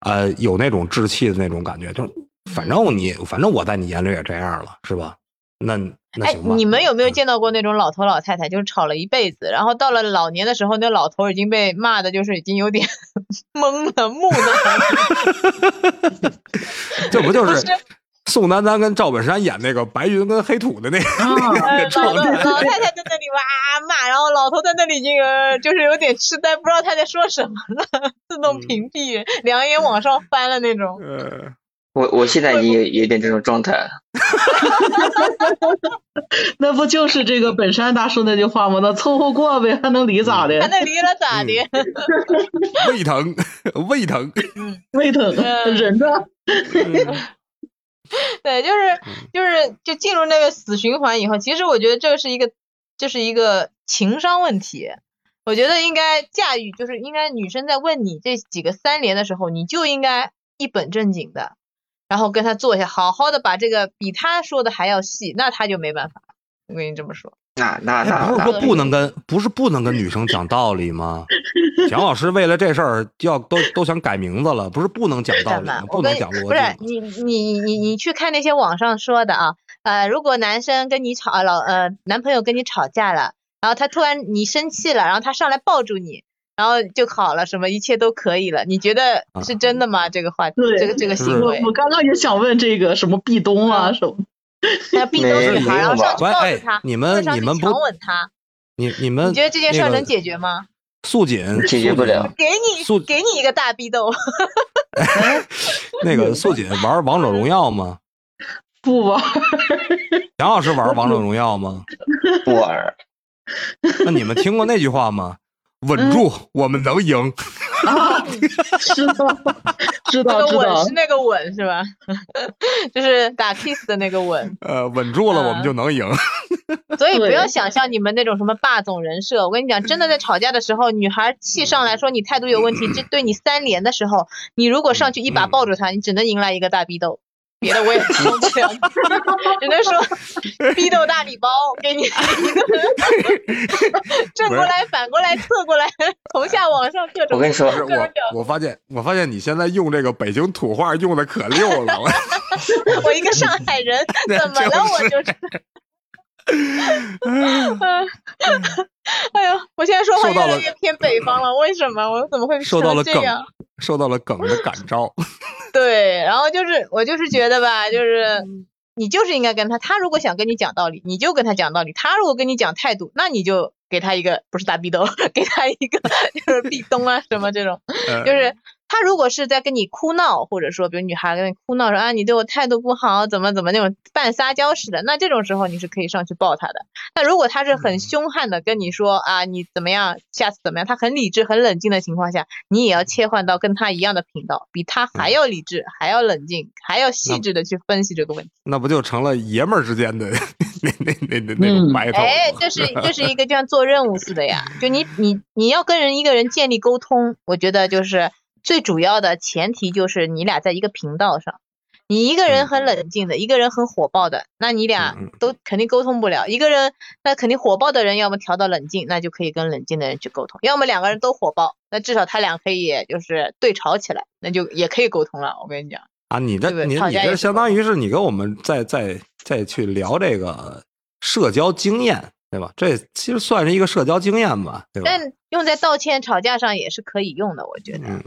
呃，有那种志气的那种感觉，就是反正你，反正我在你眼里也这样了，是吧？那那哎行吧。，你们有没有嗯见到过那种老头老太太，就是吵了一辈子，然后到了老年的时候，那老头已经被骂的，就是已经有点 (laughs) 懵了、木了。这不就是宋丹丹跟赵本山演那个白云跟黑土的那个老 (laughs) 状态？老老太太在那里哇骂，然后老头在那里已经呃就是有点痴呆，不知道他在说什么了，自动屏蔽，两眼往上翻了那种。呃，我我现在已经有有点这种状态了。(laughs) 那不就是这个本山大叔那句话吗？那凑合过呗，还能离咋的还的？能离了咋的？胃疼，胃疼。胃疼，嗯忍着。(laughs) 对，就是就是就进入那个死循环以后，其实我觉得这是一个这是一个情商问题。我觉得应该驾驭，就是应该女生在问你这几个三连的时候，你就应该一本正经的，然后跟他坐下，好好的把这个比他说的还要细，那他就没办法。我跟你这么说，那那那哎不是说不能跟不是不能跟女生讲道理吗？蒋老师为了这事儿要都都想改名字了，不是不能讲道理吗？？不能我跟讲逻辑。不是你你你你去看那些网上说的啊，呃，如果男生跟你吵呃老呃男朋友跟你吵架了，然后他突然你生气了，然后他上来抱住你，然后就好了，什么一切都可以了，你觉得是真的吗？这个话对这个这个行我为，我刚刚也想问这个什么壁咚啊嗯什么，那壁咚没女孩，然后上去抱着她，你们你们强吻她，你你们你觉得这件事能解决吗？素锦解决不了。给你素给你一个大逼斗，(laughs) 那个素锦玩王者荣耀吗？不玩杨，老师玩王者荣耀吗？不玩，那你们听过那句话吗？稳住，我们能赢。啊，知道知那道知道个吻是，那个吻是吧？(laughs) 就是打 kiss 的那个吻。呃，稳住了，我们就能赢。所以不对要想象你们那种什么霸总人设，我跟你讲，真的在吵架的时候，女孩气上来说你态度有问题，这对你三连的时候，你如果上去一把抱住她，你只能迎来一个大逼斗，别的我也帮不了你，(laughs) 只能说逼斗大礼包给你一个，正过来、反过来、侧过来，从下往上各种。我跟你说我，我发现我发现你现在用这个北京土话用的可溜了。我 (laughs) 我一个上海人，(laughs) 怎么了？我就是。哎呀，我现在说话越来越偏北方了，为什么？我怎么会受到了这样？，受到了梗的感召。(laughs) 对，然后就是我就是觉得吧，就是。你就是应该跟他，他如果想跟你讲道理，你就跟他讲道理；他如果跟你讲态度，那你就给他一个不是大逼兜，(laughs) 给他一个 (laughs) 就是壁咚啊什么这种，呃就是他如果是在跟你哭闹，或者说比如女孩跟你哭闹说啊你对我态度不好，怎么怎么那种半撒娇似的，那这种时候你是可以上去抱他的。那如果他是很凶悍的跟你说啊你怎么样，下次怎么样，他很理智很冷静的情况下，你也要切换到跟他一样的频道，比他还要理智，还要冷静，还要细致的去分析这个问题。那不就成了爷们儿之间的 (laughs) 那那那那那种嗯 battle 哎，了这是 (laughs) 这是一个就像做任务似的呀，就你你你要跟人一个人建立沟通，我觉得就是最主要的前提就是你俩在一个频道上。你一个人很冷静的，一个人很火爆的，那你俩都肯定沟通不了。一个人那肯定火爆的人，要么调到冷静，那就可以跟冷静的人去沟通；要么两个人都火爆，那至少他俩可以就是对吵起来，那就也可以沟通了。我跟你讲，啊，你这你你这相当于是你跟我们再再再去聊这个社交经验，对吧？这其实算是一个社交经验吧，对吧？但用在道歉、吵架上也是可以用的，我觉得。嗯，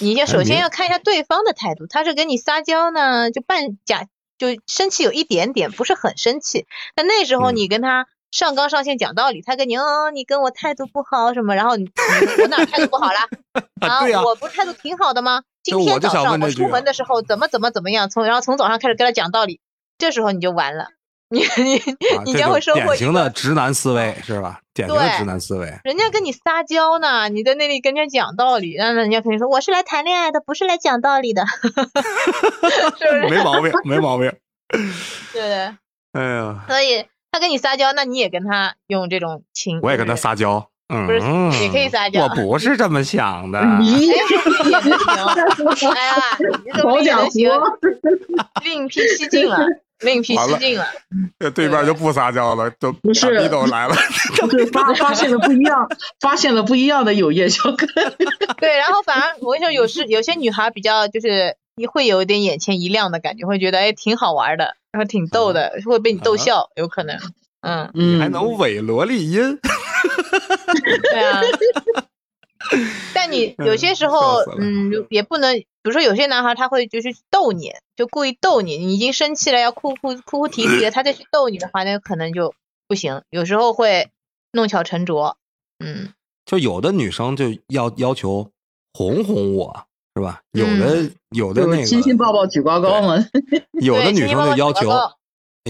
你要首先要看一下对方的态度，他是跟你撒娇呢，就半假就生气有一点点，不是很生气。那那时候嗯你跟他上纲上线讲道理，他跟你哦，你跟我态度不好什么，然后你你我哪态度不好啦？(laughs) 啊，我不态度挺好的吗？今天早上我出门的时候怎么怎么怎么样，从然后从早上开始跟他讲道理，这时候你就完了，你你啊你将会收获典型的直男思维，是吧？典型的直男思维。人家跟你撒娇呢，你在那里跟人家讲道理，那人家肯定说我是来谈恋爱的，不是来讲道理的，(laughs) 是不是？没毛病，没毛病。(laughs) 对不对？哎呀，所以他跟你撒娇，那你也跟他用这种情，我也跟他撒娇，嗯，不是你可以撒娇我不是这么想的。咦，哎，也能行。哎呀，你怎么也行，另辟蹊径了，另辟蹊径了。这对面就不撒娇了，都不是傻逼都来了。就是发发现了不一样，发现了不一样的友业小哥。(laughs) 对，然后反而我跟你说，有时有些女孩比较就是你会有一点眼前一亮的感觉，会觉得哎挺好玩的，然后挺逗的，会被你逗笑，有可能。嗯，你，还能伪萝莉音，(laughs) 对啊。(laughs) 但你有些时候嗯，也不能，比如说有些男孩他会就是逗你，就故意逗你，你已经生气了，要哭哭哭哭啼啼的，他再去逗你的话，那可能就不行。有时候会弄巧成拙，嗯，就有的女生就要要求哄哄我，是吧？有的有的那个亲亲抱抱举高高嘛。(laughs) 有的女生对亲亲抱抱就要求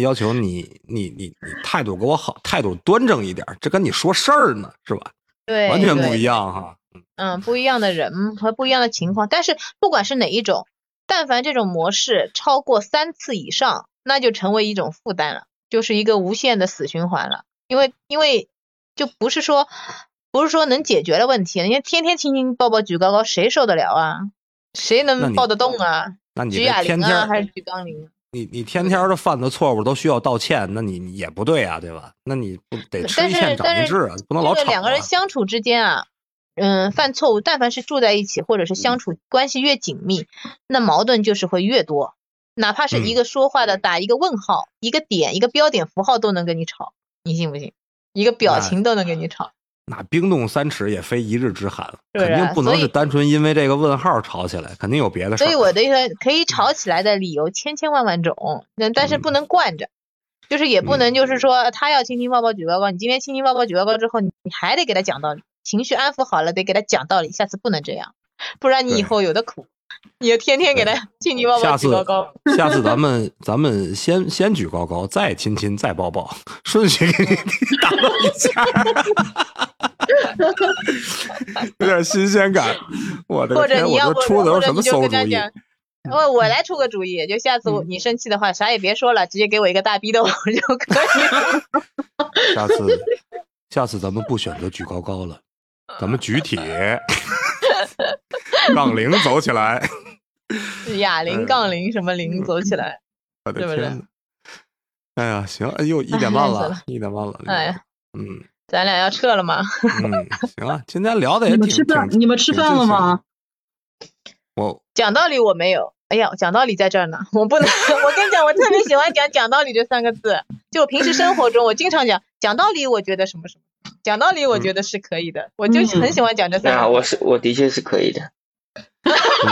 要求你你你你态度给我好，态度端正一点，这跟你说事儿呢，是吧？对，完全不一样哈。嗯，不一样的人和不一样的情况，但是不管是哪一种，但凡这种模式超过三次以上，那就成为一种负担了，就是一个无限的死循环了。因为因为就不是说不是说能解决的问题，人家天天亲亲抱抱举高高，谁受得了啊？谁能抱得动啊？那你举哑这天天铃啊，还是举杠铃啊？你你天天的犯的错误都需要道歉，那你你也不对啊，对吧？那你不得吃一堑长一智啊，不能老吵这个两个人啊。相处之间啊，嗯，犯错误，但凡是住在一起或者是相处关系越紧密，那矛盾就是会越多。哪怕是一个说话的打一个问号、一个点、一个标点符号都能跟你吵，你信不信？一个表情都能跟你吵。那冰冻三尺也非一日之寒，肯定不能是单纯因为这个问号吵起来，肯定有别的事儿。所以我的意思，可以吵起来的理由千千万万种，那但是不能惯着，就是也不能就是说他要亲亲抱抱举高高，你今天亲亲抱抱举高高之后，你你还得给他讲道理，情绪安抚好了，得给他讲道理，下次不能这样，不然你以后有的苦，你就天天给他亲亲抱抱下次举高高。下次咱们 (laughs) 咱们先先举高高，再亲亲，再抱抱，顺序给你 (laughs) 打乱一下，有点新鲜感。我的或者个天，我你要不这出的都什么馊主意？我我来出个主意，就下次你生气的话，啥也别说了，直接给我一个大逼斗 (laughs) 就可以了。下次下次咱们不选择举高高了，咱们举铁，(laughs) 杠铃走起来。哑铃、杠铃什么铃走起来，我不是天！哎呀，行，哎呦，一点半了一点半了。哎呀，嗯咱俩要撤了吗？嗯，行啊，今天聊的也挺你们吃饭，挺你们吃饭了吗？我讲道理我没有，哎呀，讲道理在这儿呢，我不能，(laughs) 我跟你讲，我特别喜欢讲讲道理这三个字，就我平时生活中我经常讲讲道理，我觉得什么什么，讲道理我觉得是可以的，我就嗯很喜欢讲这三那个字。我是我的确是可以的。(laughs)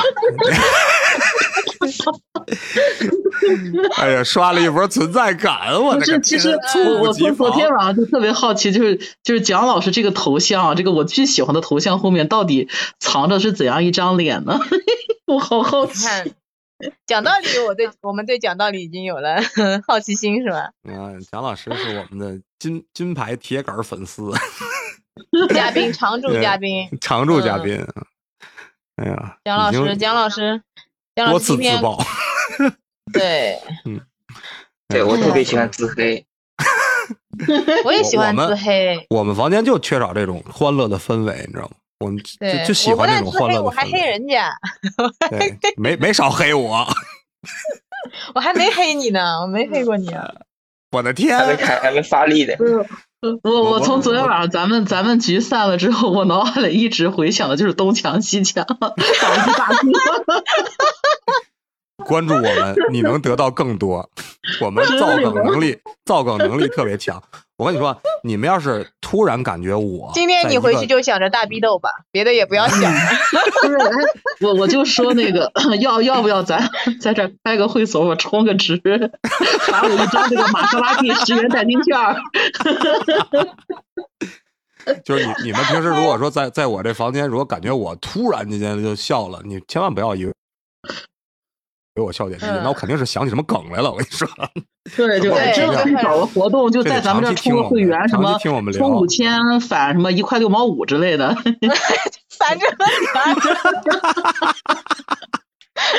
哎呀，刷了一波存在感，我不是，的个其实我我及防。昨昨天晚上就特别好奇，就是就是蒋老师这个头像啊，这个我最喜欢的头像后面到底藏着是怎样一张脸呢？(laughs) 我好好奇。讲道理，我对我们对讲道理已经有了 (laughs) 好奇心，是吧？嗯，蒋老师是我们的金金牌铁杆粉丝，嘉宾，常驻嘉宾，常驻嘉宾。哎呀，蒋老师，蒋老师，蒋多次自老师今天爆。(laughs) 对，对我特别喜欢自黑，(laughs) 我也喜欢自黑。我们房间就缺少这种欢乐的氛围，你知道吗？我们就，就喜欢这种欢但自黑，我还黑乐的氛围。人家。对，没没少黑我。(laughs) 我还没黑你呢，我没黑过你啊。我的天还！没开，还没发力的。我我我从昨天晚上咱们咱们局散了之后，我脑海里一直回想的就是东墙西墙，(laughs) 倒一大地。关注我们，你能得到更多。我们造梗能力，造梗能力特别强。我跟你说，你们要是突然感觉我今天你回去就想着大逼斗吧，别的也不要想。(laughs) 不是，哎，我我就说那个要要不要咱在这开个会所，我充个值，罚我一张这个玛莎拉蒂十元代金券儿。(laughs) 就是你你们平时如果说在在我这房间，如果感觉我突然之间就笑了，你千万不要以为。给我笑点那我肯定是想起什么梗来了。我跟你说，(laughs) 对，就对真的可以搞个活动，就在咱们这儿充个会员，什么听我们聊充五千返什么一块六毛五之类的。(laughs) 反正 (laughs)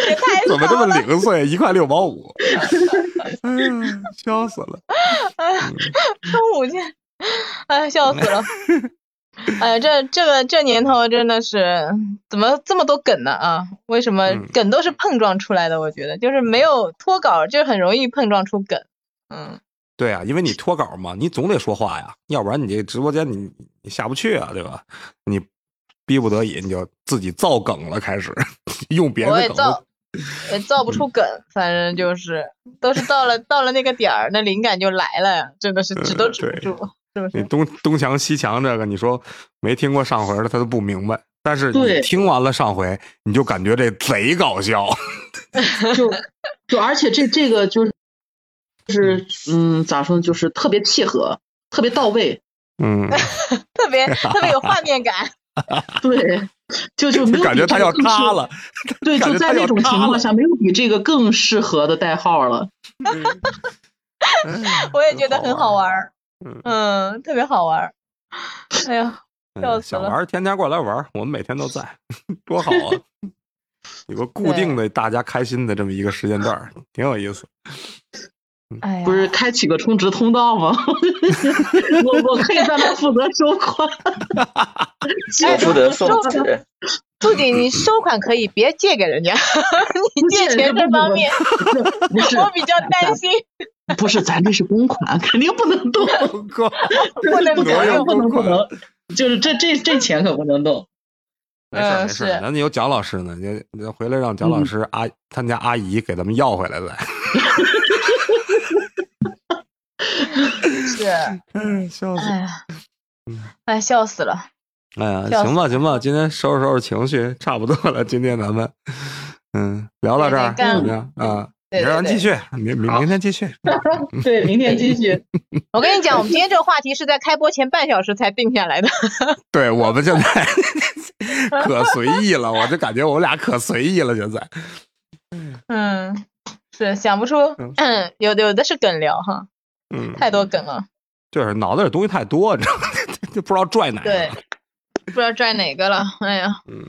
也太怎么这么零碎？一块六毛五，哎呀，笑死了。充五千，哎，笑死了。(laughs) 哎呀，这这个这年头真的是怎么这么多梗呢啊？为什么嗯梗都是碰撞出来的？我觉得就是没有脱稿，就很容易碰撞出梗。嗯，对啊，因为你脱稿嘛，你总得说话呀，要不然你这直播间你你下不去啊，对吧？你逼不得已你就自己造梗了，开始 (laughs) 用别人的梗我也造。也造不出梗，反正就是都是到了到了那个点儿，那灵感就来了呀，真的是止都止不对住，是不是？你东东墙西墙这个，你说没听过上回的他都不明白，但是你对听完了上回，你就感觉这贼搞笑。(laughs) 就就而且这这个就是就是嗯咋说呢，就是特别契合，特别到位。嗯，(laughs) 特别特别有画面感。(laughs) 对，就就没有感觉他要比这个更适塌了。对，就在那种情况下，没有比这个更适合的代号了。我也觉得很好玩儿，嗯嗯，特别好玩儿。哎呀，笑嗯死了想玩儿天天过来玩儿，我们每天都在，(laughs) 多好啊！有个固定的大家开心的这么一个时间段儿，挺有意思。(laughs) 哎呀，不是开启个充值通道吗？(laughs) 我我可以在那负责收款。我负责送纸，不仅你收款可以，别借给人家，你借钱这方面我比较担心，(laughs) 不是，咱这是公款，肯定不能动，(laughs) 哥，(laughs) 不能不能不能公款不能，就是这这这钱可不能动。嗯没事没事咱有蒋老师呢，你你回来让蒋老师阿他家阿姨给咱们要回来再。是，嗯，笑死！哎呀，哎，笑死了。哎呀，行吧行吧，今天收拾收拾情绪，差不多了。今天咱们嗯聊到这儿怎么样啊？对对对明儿咱继续，明明明天继续。(laughs) 对，明天继续。(laughs) 我跟你讲，我们今天这个话题是在开播前半小时才定下来的。(laughs) 对我们现在可随意了，我就感觉我们俩可随意了。现在，嗯，是想不出，嗯，(clears throat) 有的有的是梗聊哈，嗯，太多梗了。就是脑子里东西太多，你知道吗？就不知道拽哪个。对，不知道拽哪个了。哎呀，嗯，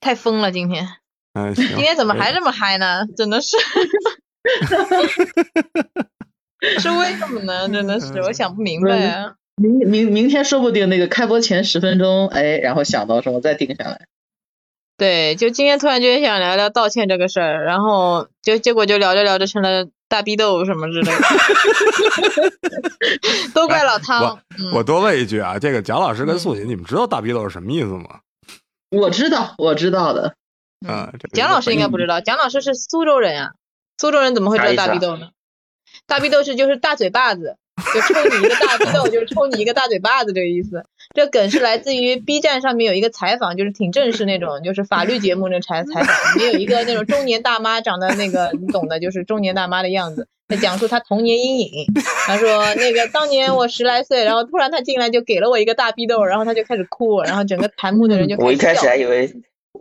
太疯了今天。哎，(laughs) 今天怎么还这么嗨呢？真的是，(laughs) 是为什么呢？真的是，我想不明白啊。明明明天说不定那个开播前十分钟，哎，然后想到什么再定下来。对，就今天突然间想聊聊道歉这个事儿，然后就结果就聊着聊着成了大逼斗什么之类的，(laughs) 都怪老汤。嗯我多问一句啊，这个蒋老师跟素锦，你们知道大逼斗是什么意思吗？我知道，我知道的。啊，这蒋老师应该不知道，蒋老师是苏州人啊、苏州人怎么会知道大逼斗呢？大逼斗是就是大嘴巴子，就抽你一个大逼斗，就是抽你一个大嘴巴子这个意思。这梗是来自于 B 站上面有一个采访，就是挺正式那种，就是法律节目那采 (laughs) 采访，里面有一个那种中年大妈，长得那个你懂的，就是中年大妈的样子，在讲述她童年阴影。她说那个当年我十来岁，然后突然她进来就给了我一个大逼斗，然后她就开始哭，然后整个弹幕的人就我一开始笑还以为，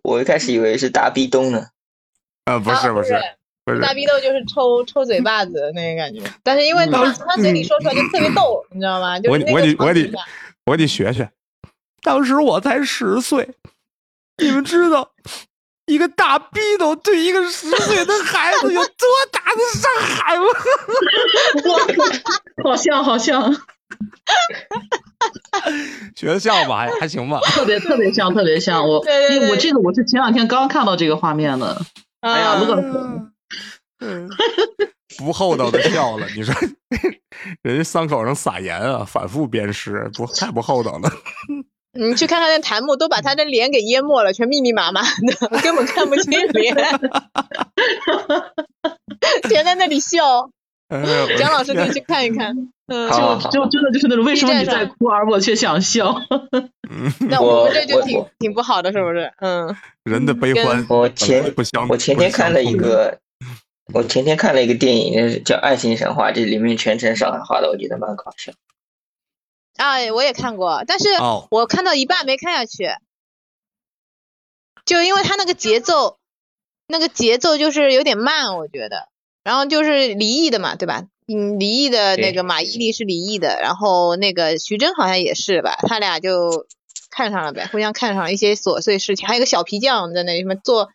我一开始以为是大壁咚呢。啊，不是啊不是不是大逼斗就是抽抽嘴巴子的那个感觉，但是因为他他嘴里说出来就特别逗，你知道吗？就是我我得我得我得学学。当时我才十岁，你们知道一个大逼斗对一个十岁的孩子有多大的伤害吗？好 (laughs) 像 (laughs) 好像，(laughs) 学的像吧？还还行吧？(laughs) 特别特别像，特别像。我对对对因为我这个我是前两天刚看到这个画面的。哎呀，啊乐死了。不厚道的笑了。你说 (laughs) 人家伤口上撒盐啊，反复鞭尸，不太不厚道了。你去看看那弹幕，都把他的脸给淹没了，全密密麻麻的，根本看不清脸，全在那里笑。哎呦蒋老师可以去看一看。就就真的就是那种为什么你在哭而我却想笑？(laughs) 那我们这就挺挺不好的，是不是？嗯，人的悲欢我前不相，我前天看了一个，我前天看了一个电影，叫《爱情神话》，这里面全程上海话的，我觉得蛮搞笑。啊，我也看过，但是哦我看到一半没看下去，就因为他那个节奏，那个节奏就是有点慢，我觉得。然后就是离异的嘛，对吧？嗯，离异的那个马伊琍是离异的，然后那个徐峥好像也是吧，他俩就看上了呗，互相看上了一些琐碎事情，还有个小皮匠在那里什么做，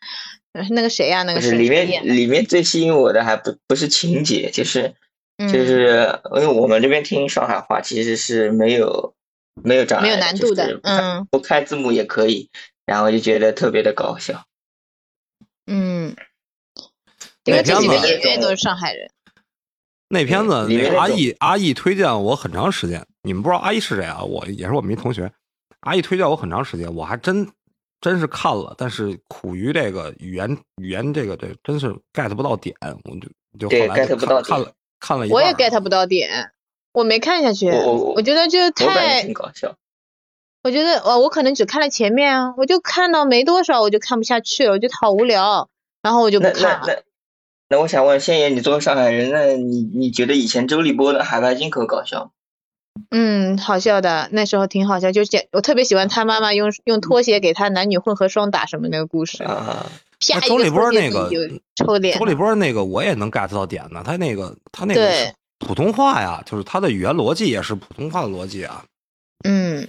呃那个谁呀、那个是里面里面最吸引我的还不不是情节，就是嗯就是因为我们这边听上海话其实是没有没有障碍没有难度的就是不开嗯不开字幕也可以，然后就觉得特别的搞笑。嗯，因为这几个演员都是上海人。那片子，那个阿义阿义推荐我很长时间，你们不知道阿义是谁啊？我也是我们一同学，阿义推荐我很长时间，我还真真是看了，但是苦于这个语言语言这个这真是 get 不到点，我就就后来就 get 不到看看了看了一我也 get 不到点，我没看下去。我我我觉得就太挺，搞笑。我觉得哦，我可能只看了前面啊，我就看到没多少，我就看不下去了，我觉得好无聊，然后我就不看了。那那我想问仙爷，你作为上海人，那你你觉得以前周立波的《海外金口》搞笑吗？嗯，好笑的，那时候挺好笑，就是我特别喜欢他妈妈用用拖鞋给他男女混合双打什么那个故事，啊，啪周立波那个就抽脸周。立波那个我也能 get 到点呢，他那个他那个普通话呀，就是他的语言逻辑也是普通话的逻辑啊。嗯，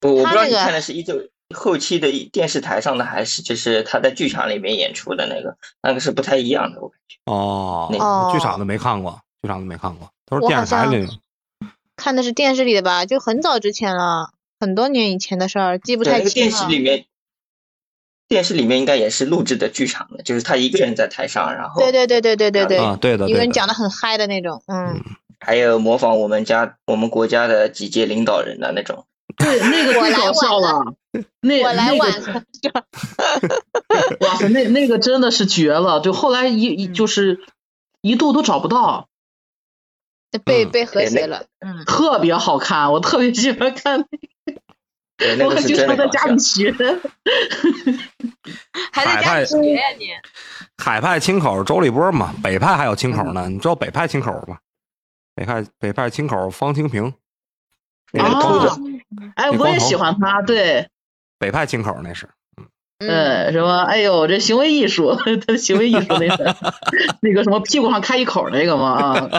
我我不知道你看的是一周后期的电视台上的，还是就是他在剧场里面演出的那个，那个是不太一样的。我感觉哦那，个剧场的没看过，剧场的没看过，都是电视台里的。看的是电视里的吧，就很早之前了，很多年以前的事儿，记不太清了。电视里面，电视里面应该也是录制的剧场的，就是他一个人在台上，然后对对对对对对对，啊，对的，一个人。讲的很嗨的那种，嗯，还有模仿我们家我们国家的几届领导人的那种。对，那个最搞笑了。那我来那晚个，了 (laughs) (laughs) 哇塞，那那个真的是绝了。就后来一一就是一度都找不到，嗯被被和谐了，嗯，特别好看，我特别喜欢看。对，那我个是经常在家里。学。还在家里学呀你？海派清口周立波嘛，北派还有清口呢。你知道北派清口吗？北派北派清口方清平，那个子，哎，我也喜欢他，对，北派清口那是。嗯，(laughs) 呃，什么？哎呦，这行为艺术，(laughs) 他的行为艺术那个 (laughs) 那个什么屁股上开一口那个嘛啊，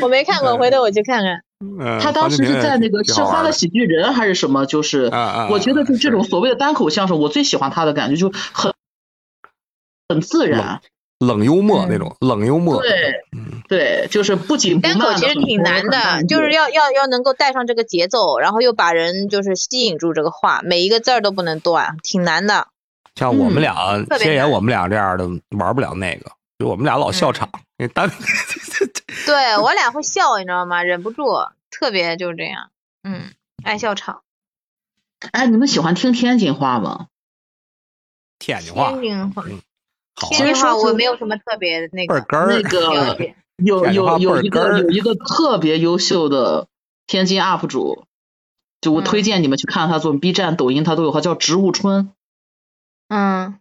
我没看过，回头我去看看。嗯，他当时是在那个《吃花的喜剧人》还是什么，就是我觉得就这种所谓的单口相声，我最喜欢他的感觉，就很很自然，冷幽默嗯那种冷幽默。对对，就是不紧不单口，其实挺难的，就是要要要能够带上这个节奏，然后又把人就是吸引住这个话，每一个字儿都不能断，挺难的。像我们俩，特别难先爷我们俩这样的玩不了那个，就我们俩老笑场。因为单 (laughs) (laughs) 对我俩会笑，你知道吗？忍不住，特别就是这样，嗯，爱笑场。哎，你们喜欢听天津话吗？天津话天津话，天津话其实我没有什么特别那个那。个。有有有一个有一个特别优秀的天津 UP 主，就我嗯推荐你们去看他做 B 站、抖音，他都有，他叫植物春。嗯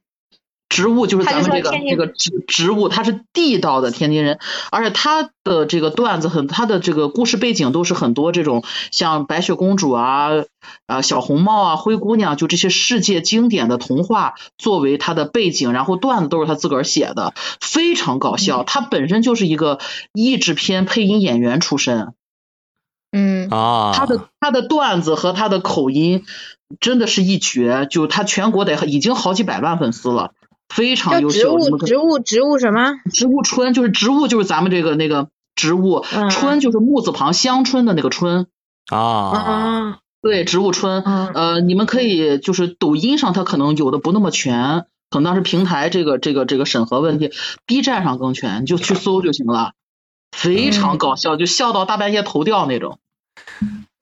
植物就是咱们这个这个植植物，他是地道的天津人，而且他的这个段子很，他的这个故事背景都是很多这种像白雪公主啊、啊小红帽啊、灰姑娘，就这些世界经典的童话作为他的背景，然后段子都是他自个儿写的，非常搞笑。他本身就是一个译制片配音演员出身，嗯啊，他的他的段子和他的口音真的是一绝，就他全国得已经好几百万粉丝了。非常植优秀，你物们植物植物什么？植物春就是植物，就是咱们这个那个植物，嗯春就是木字旁香椿的那个春，啊，嗯对，植物春。嗯呃，你们可以就是抖音上它可能有的不那么全，可能当时平台这个这个这个审核问题，B 站上更全，你就去搜就行了，非常搞笑，就笑到大半夜头掉那种。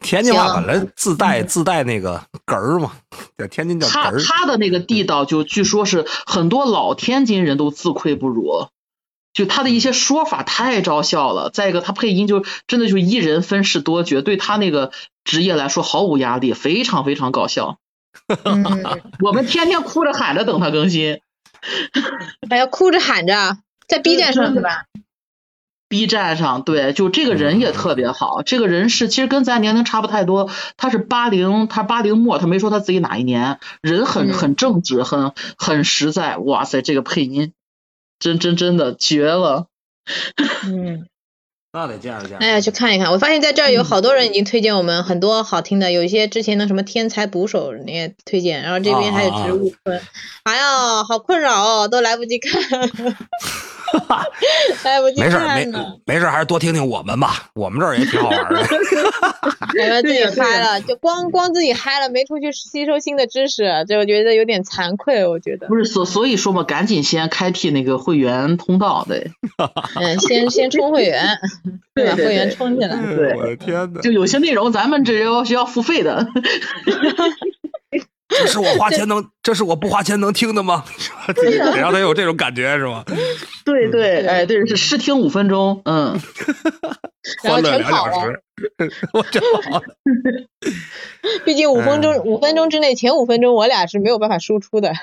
天津话本来自带自带那个哏儿嘛，叫天津叫哏他儿。他的那个地道，就据说是很多老天津人都自愧不如，就他的一些说法太招笑了。再一个，他配音就真的就一人分饰多角，对他那个职业来说毫无压力，非常非常搞笑。嗯，(laughs) 我们天天哭着喊着等他更新。哎呀哭着喊着，在 B 站上是吧？B 站上，对，就这个人也特别好。这个人是其实跟咱年龄差不太多，他是八零，他八零末，他没说他自己哪一年。人很嗯很正直，很很实在。哇塞，这个配音真真真的绝了。(laughs) 嗯，那得见识见哎呀，去看一看。我发现在这儿嗯有好多人已经推荐我们很多好听的，有一些之前的什么天才捕手你也推荐，然后这边还有植物村。哎呀，好困扰哦，都来不及看，(laughs) 来不及没事儿，没。没事儿，还是多听听我们吧，我们这儿也挺好玩的。(laughs) (laughs) 我们自己嗨了，就光光自己嗨了，没出去吸收新的知识，这我觉得有点惭愧。我觉得，不是所所以说嘛，赶紧先开辟那个会员通道，对，(laughs) 嗯，先先充会员，把对对会员充起来。对我的天哪！就有些内容咱们这要需要付费的。这是我花钱能，这是我不花钱能听的吗？(laughs) 得让他有这种感觉是吗？对对，哎，对，是试听五分钟，嗯，(laughs) 然后欢乐全跑了两小时，(laughs) 我真好。毕竟五分嗯钟，五分钟之内前五分钟我俩是没有办法输出的。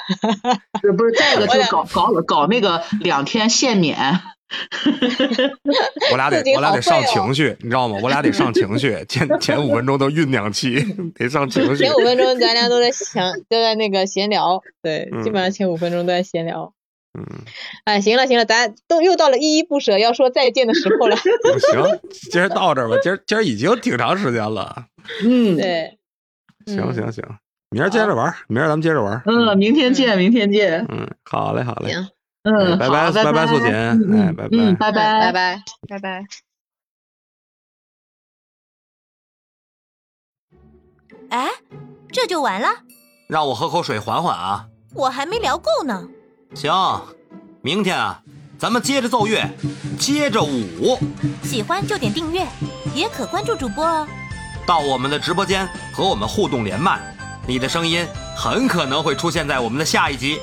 是不是？再一个就是搞搞搞那个两天限免，(laughs) 我俩得我俩得上情绪，你知道吗？我俩得上情绪，(laughs) 前前五分钟都酝酿期，得上情绪前。五分钟咱俩都在想，都在那个闲聊，对，嗯基本上前五分钟都在闲聊。嗯，哎，行了行了，咱都又到了依依不舍要说再见的时候了。(laughs) 行，今儿到这儿吧，今儿今儿已经挺长时间了。嗯对，嗯行行行，明儿接着玩儿，明儿咱们接着玩儿。嗯，明天见，明天见，嗯，好嘞好嘞，行，嗯，拜好，拜拜拜素锦嗯哎拜拜嗯，拜拜拜拜，拜拜拜。哎，这就完了？让我喝口水缓缓啊。我还没聊够呢。行，明天啊，咱们接着奏乐，接着舞，喜欢就点订阅，也可关注主播哦。到我们的直播间和我们互动连麦，你的声音很可能会出现在我们的下一集。